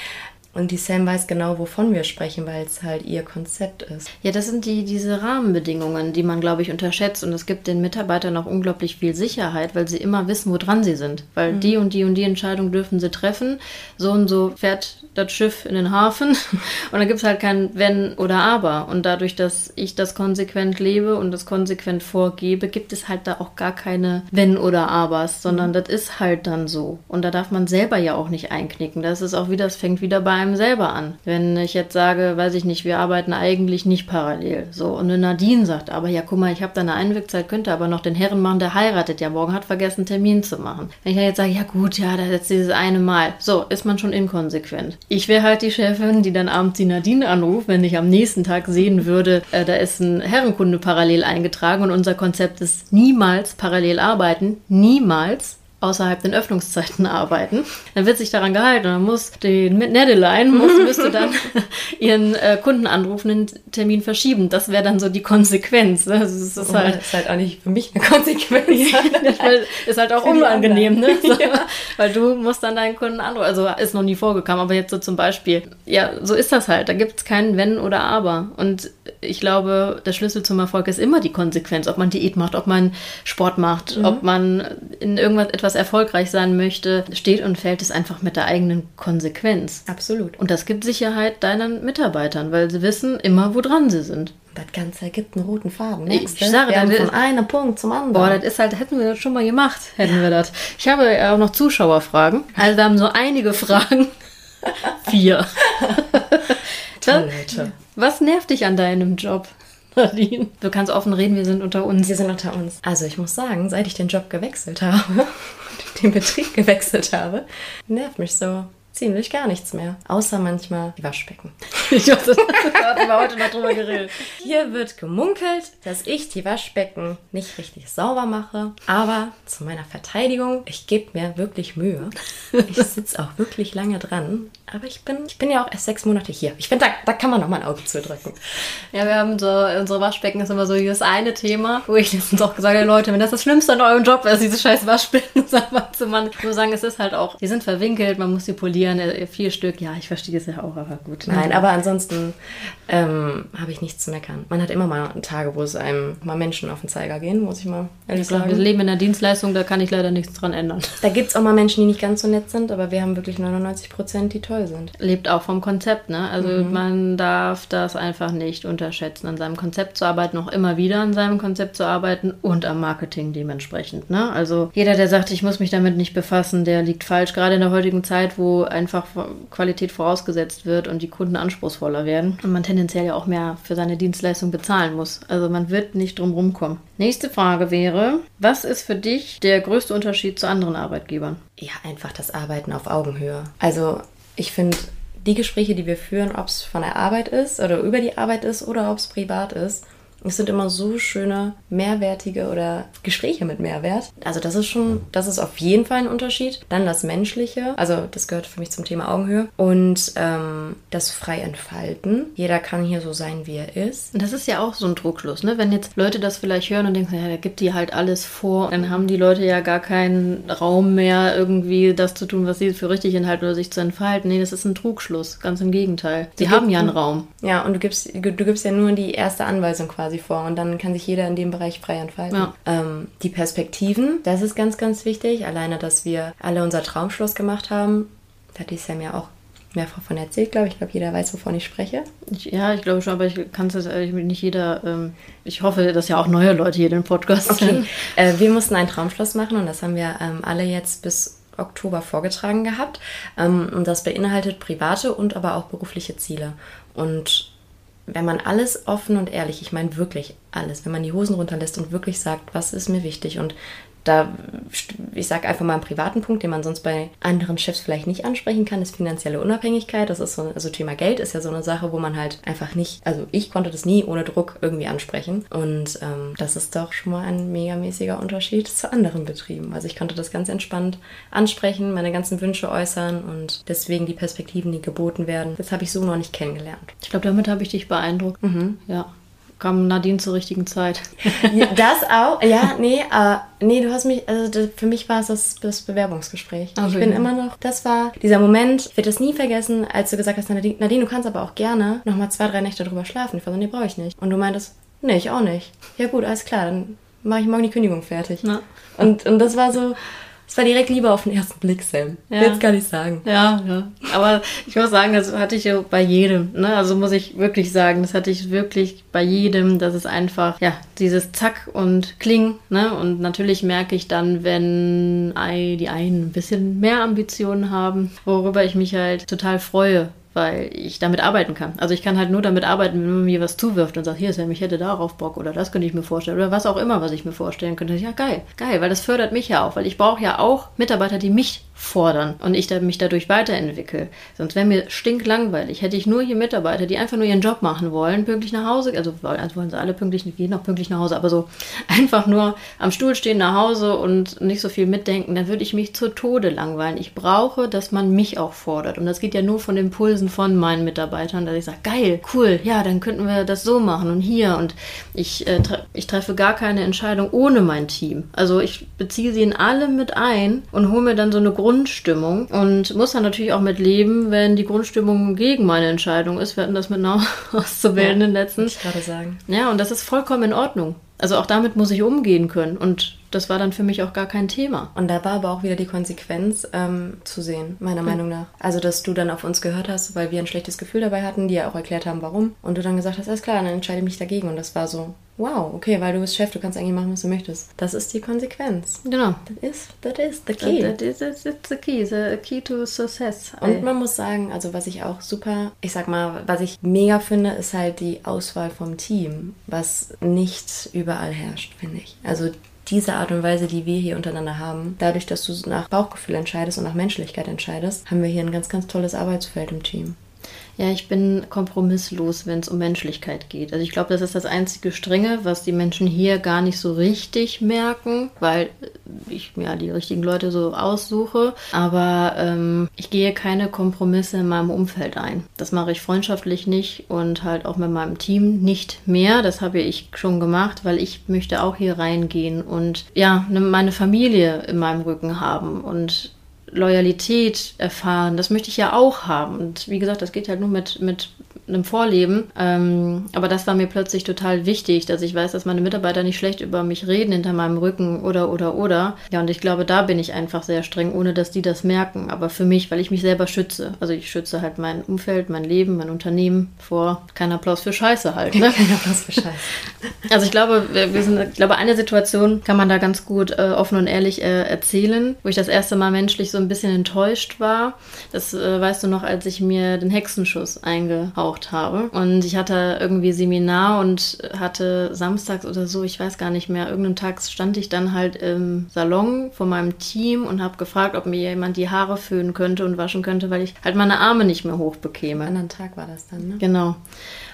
[SPEAKER 2] Und die Sam weiß genau, wovon wir sprechen, weil es halt ihr Konzept ist.
[SPEAKER 1] Ja, das sind die, diese Rahmenbedingungen, die man, glaube ich, unterschätzt. Und es gibt den Mitarbeitern auch unglaublich viel Sicherheit, weil sie immer wissen, woran sie sind. Weil mhm. die und die und die Entscheidung dürfen sie treffen. So und so fährt das Schiff in den Hafen. Und dann gibt es halt kein Wenn oder Aber. Und dadurch, dass ich das konsequent lebe und das konsequent vorgebe, gibt es halt da auch gar keine Wenn oder Abers, sondern mhm. das ist halt dann so. Und da darf man selber ja auch nicht einknicken. Das ist auch wieder, das fängt wieder bei einem selber an. Wenn ich jetzt sage, weiß ich nicht, wir arbeiten eigentlich nicht parallel. So, und eine Nadine sagt, aber ja, guck mal, ich habe da eine Einwirkzeit, könnte aber noch den Herren machen, der heiratet ja morgen, hat vergessen, Termin zu machen. Wenn ich jetzt sage, ja gut, ja, da ist dieses eine Mal. So, ist man schon inkonsequent. Ich wäre halt die Chefin, die dann abends die Nadine anruft, wenn ich am nächsten Tag sehen würde, äh, da ist ein Herrenkunde parallel eingetragen und unser Konzept ist niemals parallel arbeiten, niemals außerhalb den Öffnungszeiten arbeiten. Dann wird sich daran gehalten. Dann muss die Nedeline muss, müsste dann ihren äh, Kunden anrufen, den Termin verschieben. Das wäre dann so die Konsequenz. Ne? Also
[SPEAKER 2] das ist, halt, ist halt auch nicht für mich eine Konsequenz.
[SPEAKER 1] ist halt auch unangenehm, ne? So, ja. Weil du musst dann deinen Kunden anrufen. Also ist noch nie vorgekommen, aber jetzt so zum Beispiel. Ja, so ist das halt. Da gibt es keinen Wenn oder Aber. Und ich glaube, der Schlüssel zum Erfolg ist immer die Konsequenz. Ob man Diät macht, ob man Sport macht, mhm. ob man in irgendwas etwas erfolgreich sein möchte, steht und fällt es einfach mit der eigenen Konsequenz.
[SPEAKER 2] Absolut.
[SPEAKER 1] Und das gibt Sicherheit deinen Mitarbeitern, weil sie wissen immer, wo dran sie sind.
[SPEAKER 2] Das Ganze ergibt einen roten Faden. Ne? Ich, sage, dann von einem Punkt zum anderen.
[SPEAKER 1] Boah, das ist halt, hätten wir das schon mal gemacht, hätten ja. wir das. Ich habe ja auch noch Zuschauerfragen. Also wir haben so einige Fragen. Vier. Toilette. Was nervt dich an deinem Job? Nadine. Du kannst offen reden, wir sind unter uns.
[SPEAKER 2] Wir sind unter uns. Also ich muss sagen, seit ich den Job gewechselt habe, den Betrieb gewechselt habe, nervt mich so ziemlich gar nichts mehr. Außer manchmal die Waschbecken. Ich dachte, da hatten wir heute noch drüber geredet. Hier wird gemunkelt, dass ich die Waschbecken nicht richtig sauber mache. Aber zu meiner Verteidigung, ich gebe mir wirklich Mühe. Ich sitze auch wirklich lange dran. Aber ich bin, ich bin ja auch erst sechs Monate hier. Ich finde, da, da kann man noch mal ein Auge zudrücken.
[SPEAKER 1] Ja, wir haben so, unsere Waschbecken ist immer so das eine Thema, wo ich letztens auch gesagt habe, Leute, wenn das das Schlimmste an eurem Job ist, diese scheiß Waschbecken sauber zu machen. Ich muss sagen, es ist halt auch, die sind verwinkelt, man muss sie polieren, äh, vier Stück. Ja, ich verstehe es ja auch, aber gut.
[SPEAKER 2] Nein, aber ansonsten ähm, habe ich nichts zu meckern. Man hat immer mal Tage, wo es einem mal Menschen auf den Zeiger gehen, muss ich mal
[SPEAKER 1] ehrlich sagen. Wir leben in einer Dienstleistung, da kann ich leider nichts dran ändern.
[SPEAKER 2] Da gibt es auch mal Menschen, die nicht ganz so nett sind, aber wir haben wirklich 99 Prozent, die toll toll sind.
[SPEAKER 1] Lebt auch vom Konzept, ne? Also mhm. man darf das einfach nicht unterschätzen, an seinem Konzept zu arbeiten, auch immer wieder an seinem Konzept zu arbeiten und am Marketing dementsprechend, ne? Also jeder, der sagt, ich muss mich damit nicht befassen, der liegt falsch. Gerade in der heutigen Zeit, wo einfach Qualität vorausgesetzt wird und die Kunden anspruchsvoller werden und man tendenziell ja auch mehr für seine Dienstleistung bezahlen muss. Also man wird nicht drum rumkommen. Nächste Frage wäre, was ist für dich der größte Unterschied zu anderen Arbeitgebern?
[SPEAKER 2] Ja, einfach das Arbeiten auf Augenhöhe. Also ich finde, die Gespräche, die wir führen, ob es von der Arbeit ist oder über die Arbeit ist oder ob es privat ist, es sind immer so schöne, mehrwertige oder Gespräche mit Mehrwert. Also das ist schon, das ist auf jeden Fall ein Unterschied. Dann das Menschliche, also das gehört für mich zum Thema Augenhöhe. Und ähm, das frei entfalten. Jeder kann hier so sein, wie er ist.
[SPEAKER 1] Und das ist ja auch so ein Druckschluss, ne? Wenn jetzt Leute das vielleicht hören und denken, ja, da gibt die halt alles vor, dann haben die Leute ja gar keinen Raum mehr, irgendwie das zu tun, was sie für richtig enthalten oder sich zu entfalten. Nee, das ist ein Trugschluss, ganz im Gegenteil. Sie haben ja einen Raum.
[SPEAKER 2] Ja, und du gibst, du gibst ja nur die erste Anweisung quasi quasi vor und dann kann sich jeder in dem Bereich frei entfalten. Ja. Ähm, die Perspektiven, das ist ganz, ganz wichtig. Alleine, dass wir alle unser Traumschloss gemacht haben, da hat die Sam ja auch mehrfach von erzählt, glaube ich. Ich glaube, jeder weiß, wovon ich spreche.
[SPEAKER 1] Ja, ich glaube schon, aber ich kann es nicht jeder. Ähm, ich hoffe, dass ja auch neue Leute hier den Podcast
[SPEAKER 2] okay. Äh, wir mussten ein Traumschloss machen und das haben wir ähm, alle jetzt bis Oktober vorgetragen gehabt. Ähm, und das beinhaltet private und aber auch berufliche Ziele. Und wenn man alles offen und ehrlich, ich meine wirklich alles, wenn man die Hosen runterlässt und wirklich sagt, was ist mir wichtig und da, ich sage einfach mal einen privaten Punkt, den man sonst bei anderen Chefs vielleicht nicht ansprechen kann, ist finanzielle Unabhängigkeit. Das ist so, also Thema Geld ist ja so eine Sache, wo man halt einfach nicht, also ich konnte das nie ohne Druck irgendwie ansprechen. Und ähm, das ist doch schon mal ein megamäßiger Unterschied zu anderen Betrieben. Also ich konnte das ganz entspannt ansprechen, meine ganzen Wünsche äußern und deswegen die Perspektiven, die geboten werden. Das habe ich so noch nicht kennengelernt.
[SPEAKER 1] Ich glaube, damit habe ich dich beeindruckt. Mhm. Ja kam Nadine zur richtigen Zeit.
[SPEAKER 2] das auch, ja, nee, äh, nee, du hast mich, also für mich war es das, das Bewerbungsgespräch. Also, ich bin ja. immer noch, das war dieser Moment, ich werde das nie vergessen, als du gesagt hast, Nadine, Nadine, du kannst aber auch gerne nochmal zwei, drei Nächte drüber schlafen. Ich war so, nee, brauche ich nicht. Und du meintest, nee, ich auch nicht. Ja gut, alles klar, dann mache ich morgen die Kündigung fertig. Ja. Und, und das war so, es war direkt Liebe auf den ersten Blick, Sam. Ja. Jetzt kann ich sagen.
[SPEAKER 1] Ja, ja. Aber ich muss sagen, das hatte ich ja bei jedem. Ne? Also muss ich wirklich sagen, das hatte ich wirklich bei jedem. Das ist einfach, ja, dieses Zack und Kling. Ne? Und natürlich merke ich dann, wenn die einen ein bisschen mehr Ambitionen haben, worüber ich mich halt total freue weil ich damit arbeiten kann. Also ich kann halt nur damit arbeiten, wenn man mir was zuwirft und sagt, hier Sam, ich hätte darauf Bock oder das könnte ich mir vorstellen oder was auch immer, was ich mir vorstellen könnte. Ja, geil, geil, weil das fördert mich ja auch, weil ich brauche ja auch Mitarbeiter, die mich fordern und ich mich dadurch weiterentwickle. Sonst wäre mir stinklangweilig. Hätte ich nur hier Mitarbeiter, die einfach nur ihren Job machen wollen, pünktlich nach Hause, also, also wollen sie alle pünktlich, gehen auch pünktlich nach Hause, aber so einfach nur am Stuhl stehen nach Hause und nicht so viel mitdenken, dann würde ich mich zu Tode langweilen. Ich brauche, dass man mich auch fordert. Und das geht ja nur von Impulsen von meinen Mitarbeitern, dass ich sage, geil, cool, ja, dann könnten wir das so machen und hier. Und ich, äh, tre ich treffe gar keine Entscheidung ohne mein Team. Also ich beziehe sie in alle mit ein und hole mir dann so eine Grund Grundstimmung und muss dann natürlich auch mit leben, wenn die Grundstimmung gegen meine Entscheidung ist. Wir hatten das mit einer Auszubildenden ja, letztens.
[SPEAKER 2] Ich gerade sagen.
[SPEAKER 1] Ja, und das ist vollkommen in Ordnung. Also auch damit muss ich umgehen können und das war dann für mich auch gar kein Thema.
[SPEAKER 2] Und da war aber auch wieder die Konsequenz ähm, zu sehen, meiner mhm. Meinung nach. Also, dass du dann auf uns gehört hast, weil wir ein schlechtes Gefühl dabei hatten, die ja auch erklärt haben, warum. Und du dann gesagt hast, alles klar, dann entscheide ich mich dagegen. Und das war so, wow, okay, weil du bist Chef, du kannst eigentlich machen, was du möchtest. Das ist die Konsequenz.
[SPEAKER 1] Genau.
[SPEAKER 2] Das ist, that is the key.
[SPEAKER 1] That, that is that's the key, the key to success.
[SPEAKER 2] Und man muss sagen, also was ich auch super, ich sag mal, was ich mega finde, ist halt die Auswahl vom Team, was nicht überall herrscht, finde ich. Also diese Art und Weise, die wir hier untereinander haben, dadurch, dass du nach Bauchgefühl entscheidest und nach Menschlichkeit entscheidest, haben wir hier ein ganz, ganz tolles Arbeitsfeld im Team.
[SPEAKER 1] Ja, ich bin kompromisslos, wenn es um Menschlichkeit geht. Also ich glaube, das ist das einzige Strenge, was die Menschen hier gar nicht so richtig merken, weil ich mir ja, die richtigen Leute so aussuche. Aber ähm, ich gehe keine Kompromisse in meinem Umfeld ein. Das mache ich freundschaftlich nicht und halt auch mit meinem Team nicht mehr. Das habe ich schon gemacht, weil ich möchte auch hier reingehen und ja, ne, meine Familie in meinem Rücken haben und Loyalität erfahren. Das möchte ich ja auch haben. Und wie gesagt, das geht halt nur mit, mit einem Vorleben. Ähm, aber das war mir plötzlich total wichtig, dass ich weiß, dass meine Mitarbeiter nicht schlecht über mich reden hinter meinem Rücken oder oder oder. Ja, und ich glaube, da bin ich einfach sehr streng, ohne dass die das merken. Aber für mich, weil ich mich selber schütze. Also ich schütze halt mein Umfeld, mein Leben, mein Unternehmen vor kein Applaus für Scheiße halt. Ne?
[SPEAKER 2] Kein Applaus für Scheiße.
[SPEAKER 1] Also ich glaube, wir sind, ich glaube, eine Situation kann man da ganz gut äh, offen und ehrlich äh, erzählen, wo ich das erste Mal menschlich so ein bisschen enttäuscht war. Das äh, weißt du noch, als ich mir den Hexenschuss eingehaucht gebraucht habe. Und ich hatte irgendwie Seminar und hatte samstags oder so, ich weiß gar nicht mehr, irgendeinen Tag stand ich dann halt im Salon von meinem Team und habe gefragt, ob mir jemand die Haare föhnen könnte und waschen könnte, weil ich halt meine Arme nicht mehr hochbekäme.
[SPEAKER 2] An anderen Tag war das dann, ne?
[SPEAKER 1] Genau.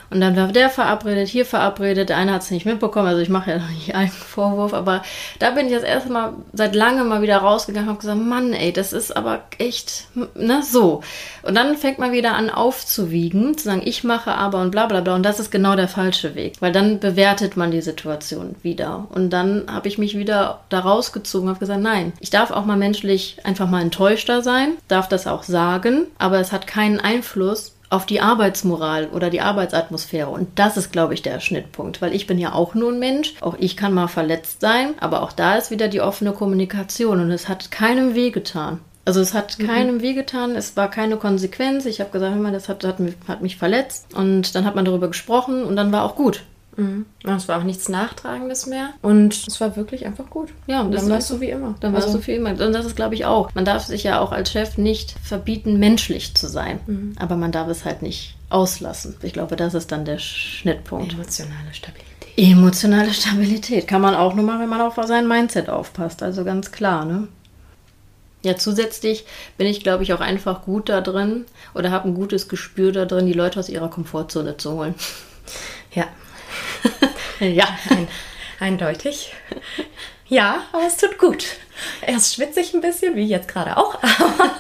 [SPEAKER 1] Und dann war der verabredet, hier verabredet. Der eine hat es nicht mitbekommen, also ich mache ja noch nicht einen Vorwurf, aber da bin ich das erste Mal seit langem mal wieder rausgegangen und habe gesagt, Mann, ey, das ist aber echt, ne, so. Und dann fängt man wieder an aufzuwiegen, zu sagen, ich mache aber und bla bla bla. Und das ist genau der falsche Weg, weil dann bewertet man die Situation wieder. Und dann habe ich mich wieder da rausgezogen habe gesagt, nein, ich darf auch mal menschlich einfach mal enttäuschter sein, darf das auch sagen, aber es hat keinen Einfluss auf die Arbeitsmoral oder die Arbeitsatmosphäre. Und das ist, glaube ich, der Schnittpunkt, weil ich bin ja auch nur ein Mensch. Auch ich kann mal verletzt sein, aber auch da ist wieder die offene Kommunikation und es hat keinem wehgetan. Also es hat mhm. keinem mhm. wehgetan, es war keine Konsequenz. Ich habe gesagt, hör mal, das hat, hat, hat mich verletzt und dann hat man darüber gesprochen und dann war auch gut.
[SPEAKER 2] Mhm. Es war auch nichts Nachtragendes mehr und es war wirklich einfach gut.
[SPEAKER 1] Ja, und
[SPEAKER 2] dann war es so wie immer.
[SPEAKER 1] Dann war es
[SPEAKER 2] Also-
[SPEAKER 1] so viel immer. Und das ist, glaube ich, auch. Man darf sich ja auch als Chef nicht verbieten, menschlich zu sein.
[SPEAKER 2] Mhm.
[SPEAKER 1] Aber man darf es halt nicht auslassen. Ich glaube, das ist dann der Schnittpunkt.
[SPEAKER 2] Emotionale Stabilität.
[SPEAKER 1] Emotionale Stabilität kann man auch nur mal, wenn man auf sein Mindset aufpasst. Also ganz klar, ne? Ja, zusätzlich bin ich, glaube ich, auch einfach gut da drin oder habe ein gutes Gespür da drin, die Leute aus ihrer Komfortzone zu holen.
[SPEAKER 2] Ja,
[SPEAKER 1] ja.
[SPEAKER 2] ein, eindeutig. Ja, aber es tut gut. Erst schwitze ich ein bisschen, wie jetzt gerade auch, aber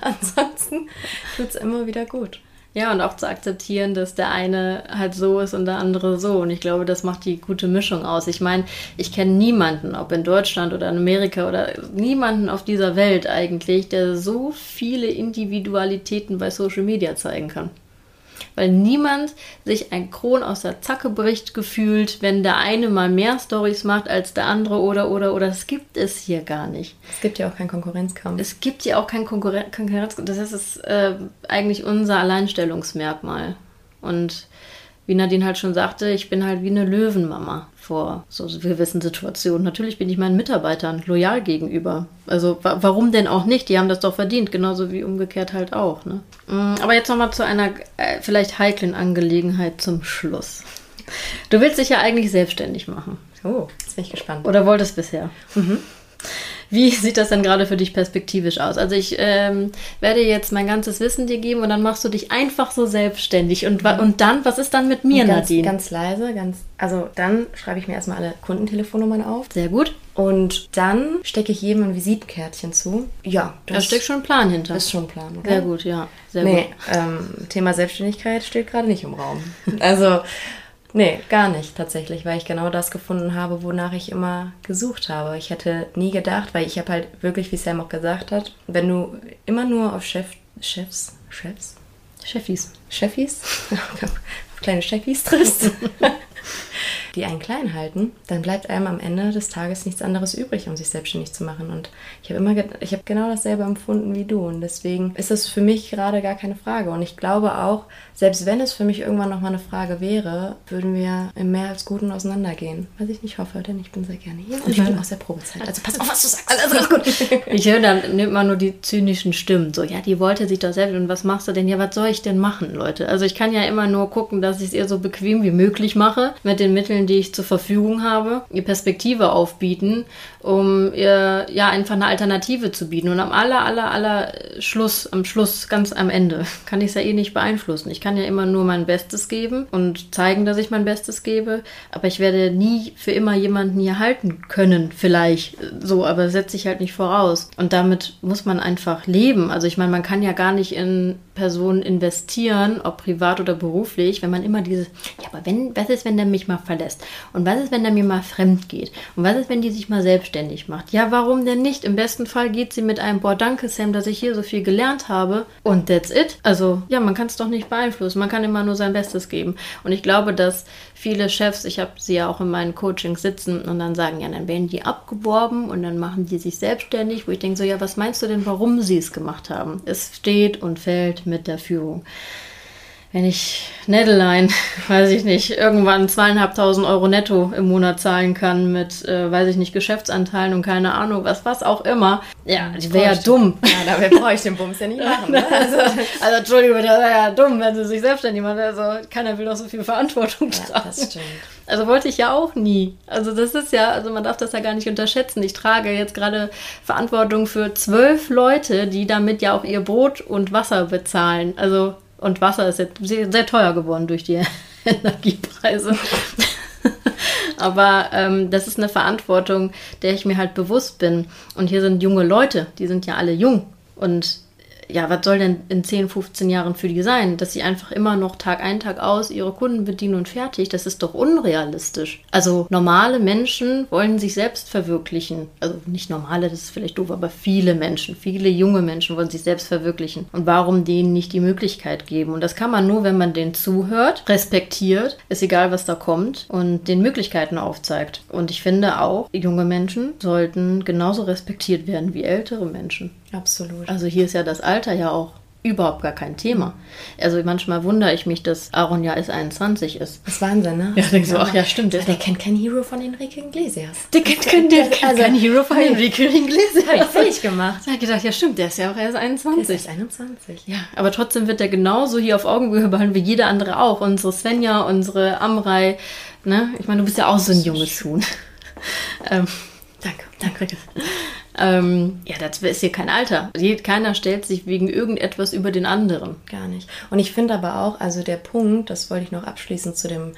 [SPEAKER 2] ansonsten tut es immer wieder gut.
[SPEAKER 1] Ja, und auch zu akzeptieren, dass der eine halt so ist und der andere so. Und ich glaube, das macht die gute Mischung aus. Ich meine, ich kenne niemanden, ob in Deutschland oder in Amerika oder niemanden auf dieser Welt eigentlich, der so viele Individualitäten bei Social Media zeigen kann. Weil niemand sich ein Kron aus der Zacke bricht gefühlt, wenn der eine mal mehr Stories macht als der andere oder oder oder. Das gibt es hier gar nicht.
[SPEAKER 2] Es gibt ja auch keinen Konkurrenzkampf.
[SPEAKER 1] Es gibt ja auch kein Konkurren Konkurrenz. Das ist es, äh, eigentlich unser Alleinstellungsmerkmal. Und wie Nadine halt schon sagte, ich bin halt wie eine Löwenmama vor so gewissen Situationen. Natürlich bin ich meinen Mitarbeitern loyal gegenüber. Also wa warum denn auch nicht? Die haben das doch verdient, genauso wie umgekehrt halt auch. Ne? Mm, Aber jetzt nochmal zu einer äh, vielleicht heiklen Angelegenheit zum Schluss. Du willst dich ja eigentlich selbstständig machen.
[SPEAKER 2] Oh, jetzt bin ich gespannt.
[SPEAKER 1] Oder wolltest bisher? Wie sieht das denn gerade für dich perspektivisch aus? Also ich ähm, werde jetzt mein ganzes Wissen dir geben und dann machst du dich einfach so selbstständig. Und, und dann, was ist dann mit mir,
[SPEAKER 2] ganz,
[SPEAKER 1] Nadine?
[SPEAKER 2] ganz leise, ganz. Also dann schreibe ich mir erstmal alle Kundentelefonnummern auf
[SPEAKER 1] Sehr gut.
[SPEAKER 2] und dann stecke ich jedem ein Visitenkärtchen zu. Ja,
[SPEAKER 1] Da steckt schon ein Plan hinter.
[SPEAKER 2] ist schon ein Plan. Oder?
[SPEAKER 1] Sehr gut, ja. Sehr
[SPEAKER 2] nee,
[SPEAKER 1] gut.
[SPEAKER 2] ähm, Thema Selbstständigkeit steht gerade nicht im Raum. Also, nee, gar nicht tatsächlich, weil ich genau das gefunden habe, wonach ich immer gesucht habe. Ich hätte nie gedacht, weil ich habe halt wirklich, wie Sam auch gesagt hat, wenn du immer nur auf Chef, Chefs, Chefs,
[SPEAKER 1] Chefis.
[SPEAKER 2] Chefis, auf kleine Chefis triffst, die einen klein halten, dann bleibt einem am Ende des Tages nichts anderes übrig, um sich selbstständig zu machen. Und ich habe immer, ich habe genau dasselbe empfunden wie du. Und deswegen ist es für mich gerade gar keine Frage. Und ich glaube auch, selbst wenn es für mich irgendwann nochmal eine Frage wäre, würden wir im mehr als Guten auseinandergehen. Was ich nicht hoffe, denn ich bin sehr gerne hier und ich bin aus der Probezeit. Also pass auf, was du sagst. Also alles gut.
[SPEAKER 1] Ich höre dann nimmt man nur die zynischen Stimmen. So, ja, die wollte sich doch selbst. Und was machst du denn? Ja, was soll ich denn machen, Leute? Also ich kann ja immer nur gucken, dass ich es ihr so bequem wie möglich mache, mit den Mitteln, die ich zur Verfügung habe, ihr Perspektive aufbieten, um ihr ja einfach eine Alternative zu bieten. Und am aller, aller, aller Schluss, am Schluss, ganz am Ende, kann ich es ja eh nicht beeinflussen. Ich kann ja immer nur mein Bestes geben und zeigen, dass ich mein Bestes gebe. Aber ich werde nie für immer jemanden hier halten können, vielleicht so, aber setze ich halt nicht voraus. Und damit muss man einfach leben. Also ich meine, man kann ja gar nicht in Personen investieren, ob privat oder beruflich, wenn man immer dieses, ja, aber wenn, was ist, wenn der mich mal verlässt? Und was ist, wenn der mir mal fremd geht? Und was ist, wenn die sich mal selbstständig macht? Ja, warum denn nicht? Im besten Fall geht sie mit einem, boah, danke Sam, dass ich hier so viel gelernt habe. Und that's it. Also, ja, man kann es doch nicht beeinflussen. Man kann immer nur sein Bestes geben. Und ich glaube, dass viele Chefs, ich habe sie ja auch in meinen Coachings sitzen und dann sagen, ja, dann werden die abgeworben und dann machen die sich selbstständig, wo ich denke so, ja, was meinst du denn, warum sie es gemacht haben? Es steht und fällt mit der Führung. Wenn ich Netteline, weiß ich nicht, irgendwann zweieinhalbtausend Euro netto im Monat zahlen kann mit, äh, weiß ich nicht, Geschäftsanteilen und keine Ahnung, was, was auch immer. Ja, die wäre ja dumm.
[SPEAKER 2] Ja, dabei brauche ich den Bums ja nicht machen. Ne?
[SPEAKER 1] Also, also Entschuldigung, das wäre ja dumm, wenn sie sich selbstständig macht. Also keiner will doch so viel Verantwortung
[SPEAKER 2] Ja,
[SPEAKER 1] tragen.
[SPEAKER 2] das stimmt.
[SPEAKER 1] Also wollte ich ja auch nie. Also das ist ja, also man darf das ja gar nicht unterschätzen. Ich trage jetzt gerade Verantwortung für zwölf Leute, die damit ja auch ihr Brot und Wasser bezahlen. Also und Wasser ist jetzt sehr, sehr teuer geworden durch die Energiepreise. Aber ähm, das ist eine Verantwortung, der ich mir halt bewusst bin. Und hier sind junge Leute, die sind ja alle jung. Und ja, was soll denn in 10, 15 Jahren für die sein? Dass sie einfach immer noch Tag ein, Tag aus ihre Kunden bedienen und fertig, das ist doch unrealistisch. Also normale Menschen wollen sich selbst verwirklichen. Also nicht normale, das ist vielleicht doof, aber viele Menschen, viele junge Menschen wollen sich selbst verwirklichen. Und warum denen nicht die Möglichkeit geben? Und das kann man nur, wenn man denen zuhört, respektiert, ist egal, was da kommt, und den Möglichkeiten aufzeigt. Und ich finde auch, junge Menschen sollten genauso respektiert werden wie ältere Menschen.
[SPEAKER 2] Absolut.
[SPEAKER 1] Also hier ist ja das Alter ja auch überhaupt gar kein Thema. Also manchmal wundere ich mich, dass Aaron ja erst 21 ist.
[SPEAKER 2] Das ist Wahnsinn, ne?
[SPEAKER 1] Ja, denkst du, ach ja, stimmt.
[SPEAKER 2] Der, der kennt kein Hero von Enrique Iglesias.
[SPEAKER 1] Der kennt, kein, der kennt
[SPEAKER 2] Also,
[SPEAKER 1] kein Hero von
[SPEAKER 2] nee.
[SPEAKER 1] Enrique Iglesias.
[SPEAKER 2] Habe ich fähig gemacht.
[SPEAKER 1] Ich habe gedacht, ja stimmt, der ist ja auch erst
[SPEAKER 2] Der
[SPEAKER 1] 21.
[SPEAKER 2] ist 21.
[SPEAKER 1] Ja, aber trotzdem wird er genauso hier auf Augenhöhe behandelt wie jeder andere auch. Unsere Svenja, unsere Amrei. Ne? Ich meine, du bist ja auch so ein junges Huhn. ähm,
[SPEAKER 2] Danke.
[SPEAKER 1] danke. Ähm, ja, das ist hier kein Alter. Keiner stellt sich wegen irgendetwas über den anderen.
[SPEAKER 2] Gar nicht. Und ich finde aber auch, also der Punkt, das wollte ich noch abschließend zu dem,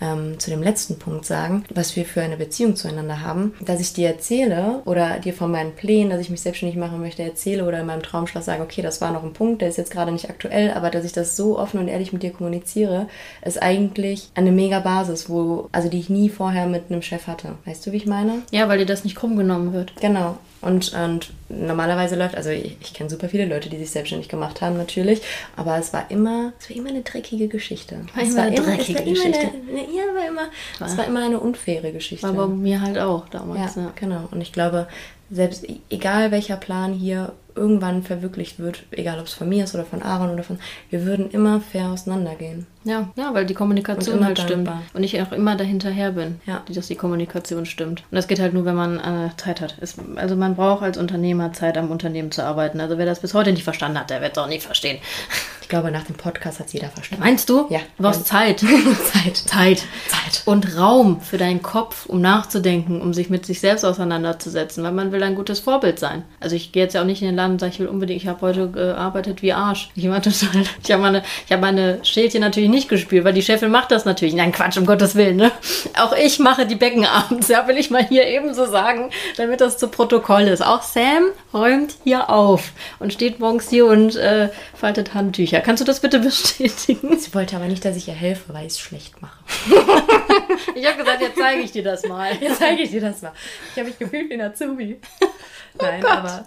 [SPEAKER 2] ähm, zu dem letzten Punkt sagen, was wir für eine Beziehung zueinander haben, dass ich dir erzähle oder dir von meinen Plänen, dass ich mich selbstständig machen möchte, erzähle oder in meinem Traumschloss sage, okay, das war noch ein Punkt, der ist jetzt gerade nicht aktuell, aber dass ich das so offen und ehrlich mit dir kommuniziere, ist eigentlich eine mega Basis, wo, also die ich nie vorher mit einem Chef hatte. Weißt du, wie ich meine?
[SPEAKER 1] Ja, weil dir das nicht krumm genommen wird.
[SPEAKER 2] Genau. Und, und normalerweise läuft, also ich, ich kenne super viele Leute, die sich selbstständig gemacht haben, natürlich, aber es war immer, es war immer eine dreckige Geschichte.
[SPEAKER 1] War
[SPEAKER 2] es
[SPEAKER 1] immer eine dreckige
[SPEAKER 2] war immer
[SPEAKER 1] Geschichte.
[SPEAKER 2] Eine, eine, ja, war immer, es war immer eine unfaire Geschichte.
[SPEAKER 1] War bei mir halt auch damals.
[SPEAKER 2] ja,
[SPEAKER 1] Ja.
[SPEAKER 2] genau. Und ich glaube, selbst e- egal welcher Plan hier irgendwann verwirklicht wird, egal ob es von mir ist oder von Aaron oder von, wir würden immer fair auseinandergehen.
[SPEAKER 1] Ja, ja, weil die Kommunikation halt stimmt.
[SPEAKER 2] dankbar.
[SPEAKER 1] Und ich auch immer dahinterher bin,
[SPEAKER 2] Ja.
[SPEAKER 1] dass die Kommunikation stimmt. Und das geht halt nur, wenn man äh, Zeit hat. Es, also man braucht als Unternehmer Zeit, am Unternehmen zu arbeiten. Also wer das bis heute nicht verstanden hat, der wird es auch nicht verstehen.
[SPEAKER 2] Ich glaube, nach dem Podcast hat es jeder verstanden.
[SPEAKER 1] Meinst du?
[SPEAKER 2] Ja.
[SPEAKER 1] Du brauchst Zeit.
[SPEAKER 2] Zeit.
[SPEAKER 1] Zeit.
[SPEAKER 2] Zeit.
[SPEAKER 1] Und Raum für deinen Kopf, um nachzudenken, um sich mit sich selbst auseinanderzusetzen, weil man will ein gutes Vorbild sein. Also ich gehe jetzt ja auch nicht in den Laden und sage, ich will unbedingt, ich habe heute gearbeitet wie Arsch. Ich war total, ich habe meine, ich habe meine Schälchen natürlich nicht gespielt, weil die Chefin macht das natürlich. Nein, Quatsch, um Gottes Willen, ne? Auch ich mache die Becken abends, ja, will ich mal hier ebenso sagen, damit das zu Protokoll ist. Auch Sam räumt hier auf und steht morgens hier und äh, faltet Handtücher. Kannst du das bitte bestätigen?
[SPEAKER 2] Sie wollte aber nicht, dass ich ihr helfe, weil ich es schlecht mache.
[SPEAKER 1] Ich habe gesagt, jetzt zeige ich dir das mal.
[SPEAKER 2] Jetzt zeige ich dir das mal. Ich habe mich gefühlt wie ein Azubi. Nein,
[SPEAKER 1] Gott.
[SPEAKER 2] aber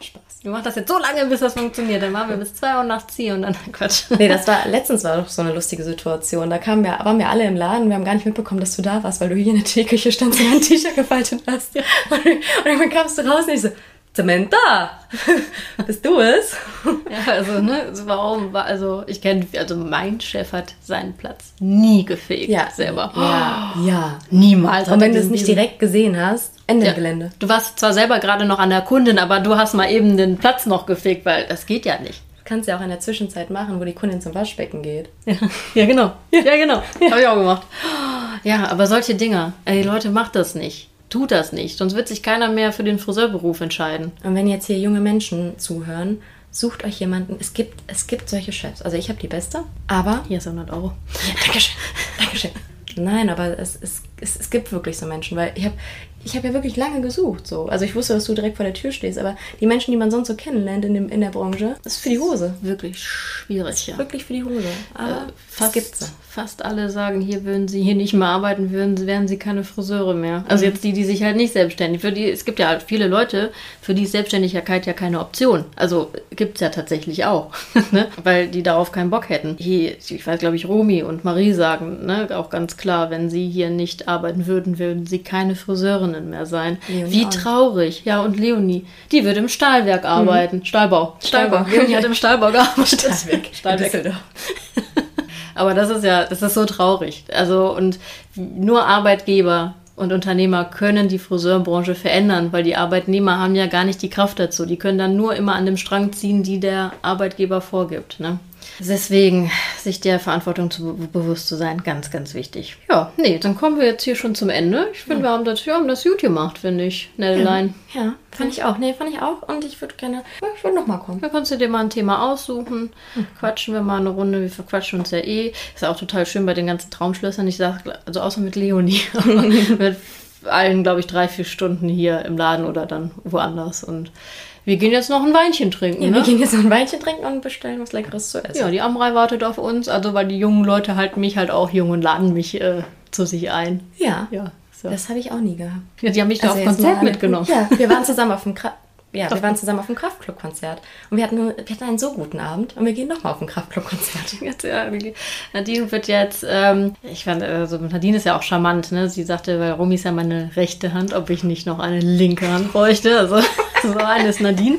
[SPEAKER 2] Spaß.
[SPEAKER 1] Du machst das jetzt so lange, bis das funktioniert. Dann waren wir bis 2 Uhr nachts hier und dann Quatsch.
[SPEAKER 2] Nee, das war letztens war doch so eine lustige Situation. Da kamen wir, waren wir alle im Laden, wir haben gar nicht mitbekommen, dass du da warst, weil du hier in der Teeküche standst und ein T-Shirt gefaltet hast. Und, und irgendwann kamst du raus und ich so, Samantha, bist du es?
[SPEAKER 1] Ja, also, ne, warum war, also, ich kenne, also mein Chef hat seinen Platz nie gefegt selber.
[SPEAKER 2] Ja, ja.
[SPEAKER 1] Niemals.
[SPEAKER 2] Und wenn du es nicht direkt gesehen hast, Ende
[SPEAKER 1] Ja.
[SPEAKER 2] Gelände.
[SPEAKER 1] Du warst zwar selber gerade noch an der Kundin, aber du hast mal eben den Platz noch gefegt, weil das geht ja nicht.
[SPEAKER 2] Kannst ja auch in der Zwischenzeit machen, wo die Kundin zum Waschbecken geht.
[SPEAKER 1] Ja, ja genau. Ja, genau. Habe ich auch gemacht. Ja, aber solche Dinge, ey Leute, macht das nicht. Tut das nicht, sonst wird sich keiner mehr für den Friseurberuf entscheiden.
[SPEAKER 2] Und wenn jetzt hier junge Menschen zuhören, sucht euch jemanden. Es gibt, es gibt solche Chefs. Also ich habe die beste, aber
[SPEAKER 1] Hier ist 100 Euro.
[SPEAKER 2] Ja, Dankeschön. Dankeschön. Nein, aber es, es, es, es gibt wirklich so Menschen, weil ich habe ich hab ja wirklich lange gesucht. So. Also ich wusste, dass du direkt vor der Tür stehst, aber die Menschen, die man sonst so kennenlernt in, dem, in der Branche, ist für die Hose.
[SPEAKER 1] Wirklich schwierig, ja.
[SPEAKER 2] Wirklich für die Hose. Aber
[SPEAKER 1] Äh,
[SPEAKER 2] es
[SPEAKER 1] fast,
[SPEAKER 2] gibt's
[SPEAKER 1] fast alle sagen, hier würden sie hier nicht mehr arbeiten, würden, sie- wären sie keine Friseure mehr. Also jetzt die, die sich halt nicht selbstständig. Für die, es gibt ja viele Leute, für die ist Selbstständigkeit ja keine Option. Also gibt's ja tatsächlich auch, ne? weil die darauf keinen Bock hätten. Hier, ich weiß, glaube ich, Romy und Marie sagen, ne, auch ganz klar, wenn sie hier nicht arbeiten würden, würden sie keine Friseurinnen mehr sein.
[SPEAKER 2] Leonie
[SPEAKER 1] Wie
[SPEAKER 2] auch
[SPEAKER 1] traurig. Ja, und Leonie, die würde im Stahlwerk arbeiten. Stahlbau. Stahlbau.
[SPEAKER 2] Stahlbau.
[SPEAKER 1] Leonie hat im Stahlbau gearbeitet.
[SPEAKER 2] Stahlwerk.
[SPEAKER 1] Stahlwerk. Aber das ist ja, das ist so traurig. Also, und nur Arbeitgeber und Unternehmer können die Friseurbranche verändern, weil die Arbeitnehmer haben ja gar nicht die Kraft dazu. Die können dann nur immer an dem Strang ziehen, die der Arbeitgeber vorgibt. Ne? Deswegen, sich der Verantwortung zu, bewusst zu sein, ganz, ganz wichtig. Ja, nee, dann kommen wir jetzt hier schon zum Ende. Ich finde, wir haben das, wir haben das gut gemacht, finde ich, Nedeline.
[SPEAKER 2] Ja, fand ich auch. Nee, fand ich auch. Und ich würde gerne, ja, ich würde nochmal kommen.
[SPEAKER 1] Da kannst du dir mal ein Thema aussuchen. Quatschen wir mal eine Runde. Wir verquatschen uns ja eh. Ist ja auch total schön bei den ganzen Traumschlössern. Ich sag, also außer mit Leonie. aber mit allen, glaube ich, drei, vier Stunden hier im Laden oder dann woanders. Und wir gehen jetzt noch ein Weinchen trinken.
[SPEAKER 2] Ja,
[SPEAKER 1] ne?
[SPEAKER 2] wir gehen jetzt noch ein Weinchen trinken und bestellen was Leckeres zu essen.
[SPEAKER 1] ja, die Amrei wartet auf uns. Also, weil die jungen Leute halten mich halt auch jung und laden mich äh, zu sich ein.
[SPEAKER 2] Ja.
[SPEAKER 1] Ja, so.
[SPEAKER 2] Das habe ich auch nie gehabt.
[SPEAKER 1] ja die haben mich da auf
[SPEAKER 2] Also
[SPEAKER 1] Konzert mitgenommen.
[SPEAKER 2] Ja, wir waren zusammen auf dem Kra ja, wir waren zusammen auf dem Kraftclub-Konzert. Und wir hatten, wir hatten einen so guten Abend. Und wir gehen nochmal auf ein Kraftclub-Konzert.
[SPEAKER 1] Ja. Nadine wird jetzt, ähm, ich fand, also Nadine ist ja auch charmant, ne? Sie sagte, weil Romy ist ja meine rechte Hand, ob ich nicht noch eine linke Hand bräuchte. Also so ist Nadine.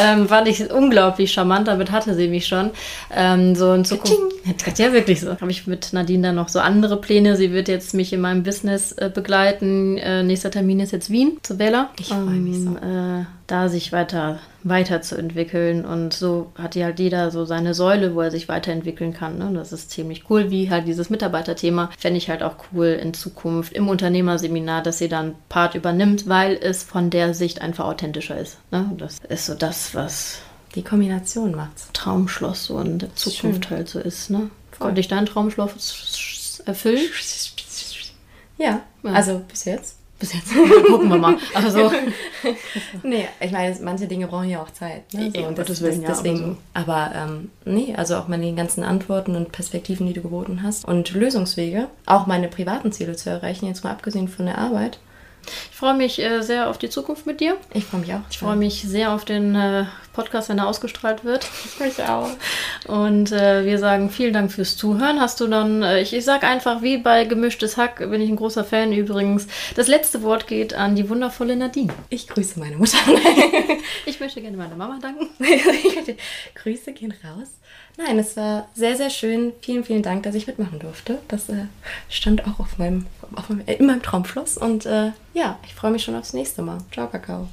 [SPEAKER 1] Ähm, fand ich unglaublich charmant. Damit hatte sie mich schon. Ähm, so in Zukunft. Ja, wirklich so. Habe ich mit Nadine dann noch so andere Pläne. Sie wird jetzt mich in meinem Business äh, begleiten. Äh, nächster Termin ist jetzt Wien zu Bella.
[SPEAKER 2] Ich freue mich so.
[SPEAKER 1] Äh, da sich weiter weiterzuentwickeln und so hat ja halt jeder so seine Säule, wo er sich weiterentwickeln kann. Ne? Das ist ziemlich cool, wie halt dieses Mitarbeiterthema fände ich halt auch cool in Zukunft im Unternehmerseminar, dass sie dann Part übernimmt, weil es von der Sicht einfach authentischer ist. Ne? Das ist so das, was
[SPEAKER 2] die Kombination macht's.
[SPEAKER 1] Traumschloss so in der Zukunft Schön. halt so ist. Ne? Konnte ich dein Traumschloss erfüllen?
[SPEAKER 2] Ja, ja, also bis jetzt.
[SPEAKER 1] Bis jetzt. Gucken wir mal. Also.
[SPEAKER 2] nee, ich meine, manche Dinge brauchen ja auch Zeit. Ne?
[SPEAKER 1] So, und das, das,
[SPEAKER 2] deswegen,
[SPEAKER 1] ja,
[SPEAKER 2] aber, so. aber ähm, nee, also auch meine ganzen Antworten und Perspektiven, die du geboten hast und Lösungswege, auch meine privaten Ziele zu erreichen, jetzt mal abgesehen von der Arbeit,
[SPEAKER 1] ich freue mich äh, sehr auf die Zukunft mit dir.
[SPEAKER 2] Ich freue mich auch.
[SPEAKER 1] Ich freue mich sehr auf den äh, Podcast, wenn er ausgestrahlt wird.
[SPEAKER 2] Ich mich auch.
[SPEAKER 1] Und äh, wir sagen vielen Dank fürs Zuhören. Hast du dann, ich, ich sage einfach, wie bei Gemischtes Hack, bin ich ein großer Fan übrigens. Das letzte Wort geht an die wundervolle Nadine.
[SPEAKER 2] Ich grüße meine Mutter.
[SPEAKER 1] ich möchte gerne meiner Mama danken.
[SPEAKER 2] Grüße gehen raus. Nein, es war sehr, sehr schön. Vielen, vielen Dank, dass ich mitmachen durfte. Das äh, stand auch auf meinem, auf meinem, äh, in meinem Traumschloss. Und äh, ja, ich freue mich schon aufs nächste Mal. Ciao, Kakao.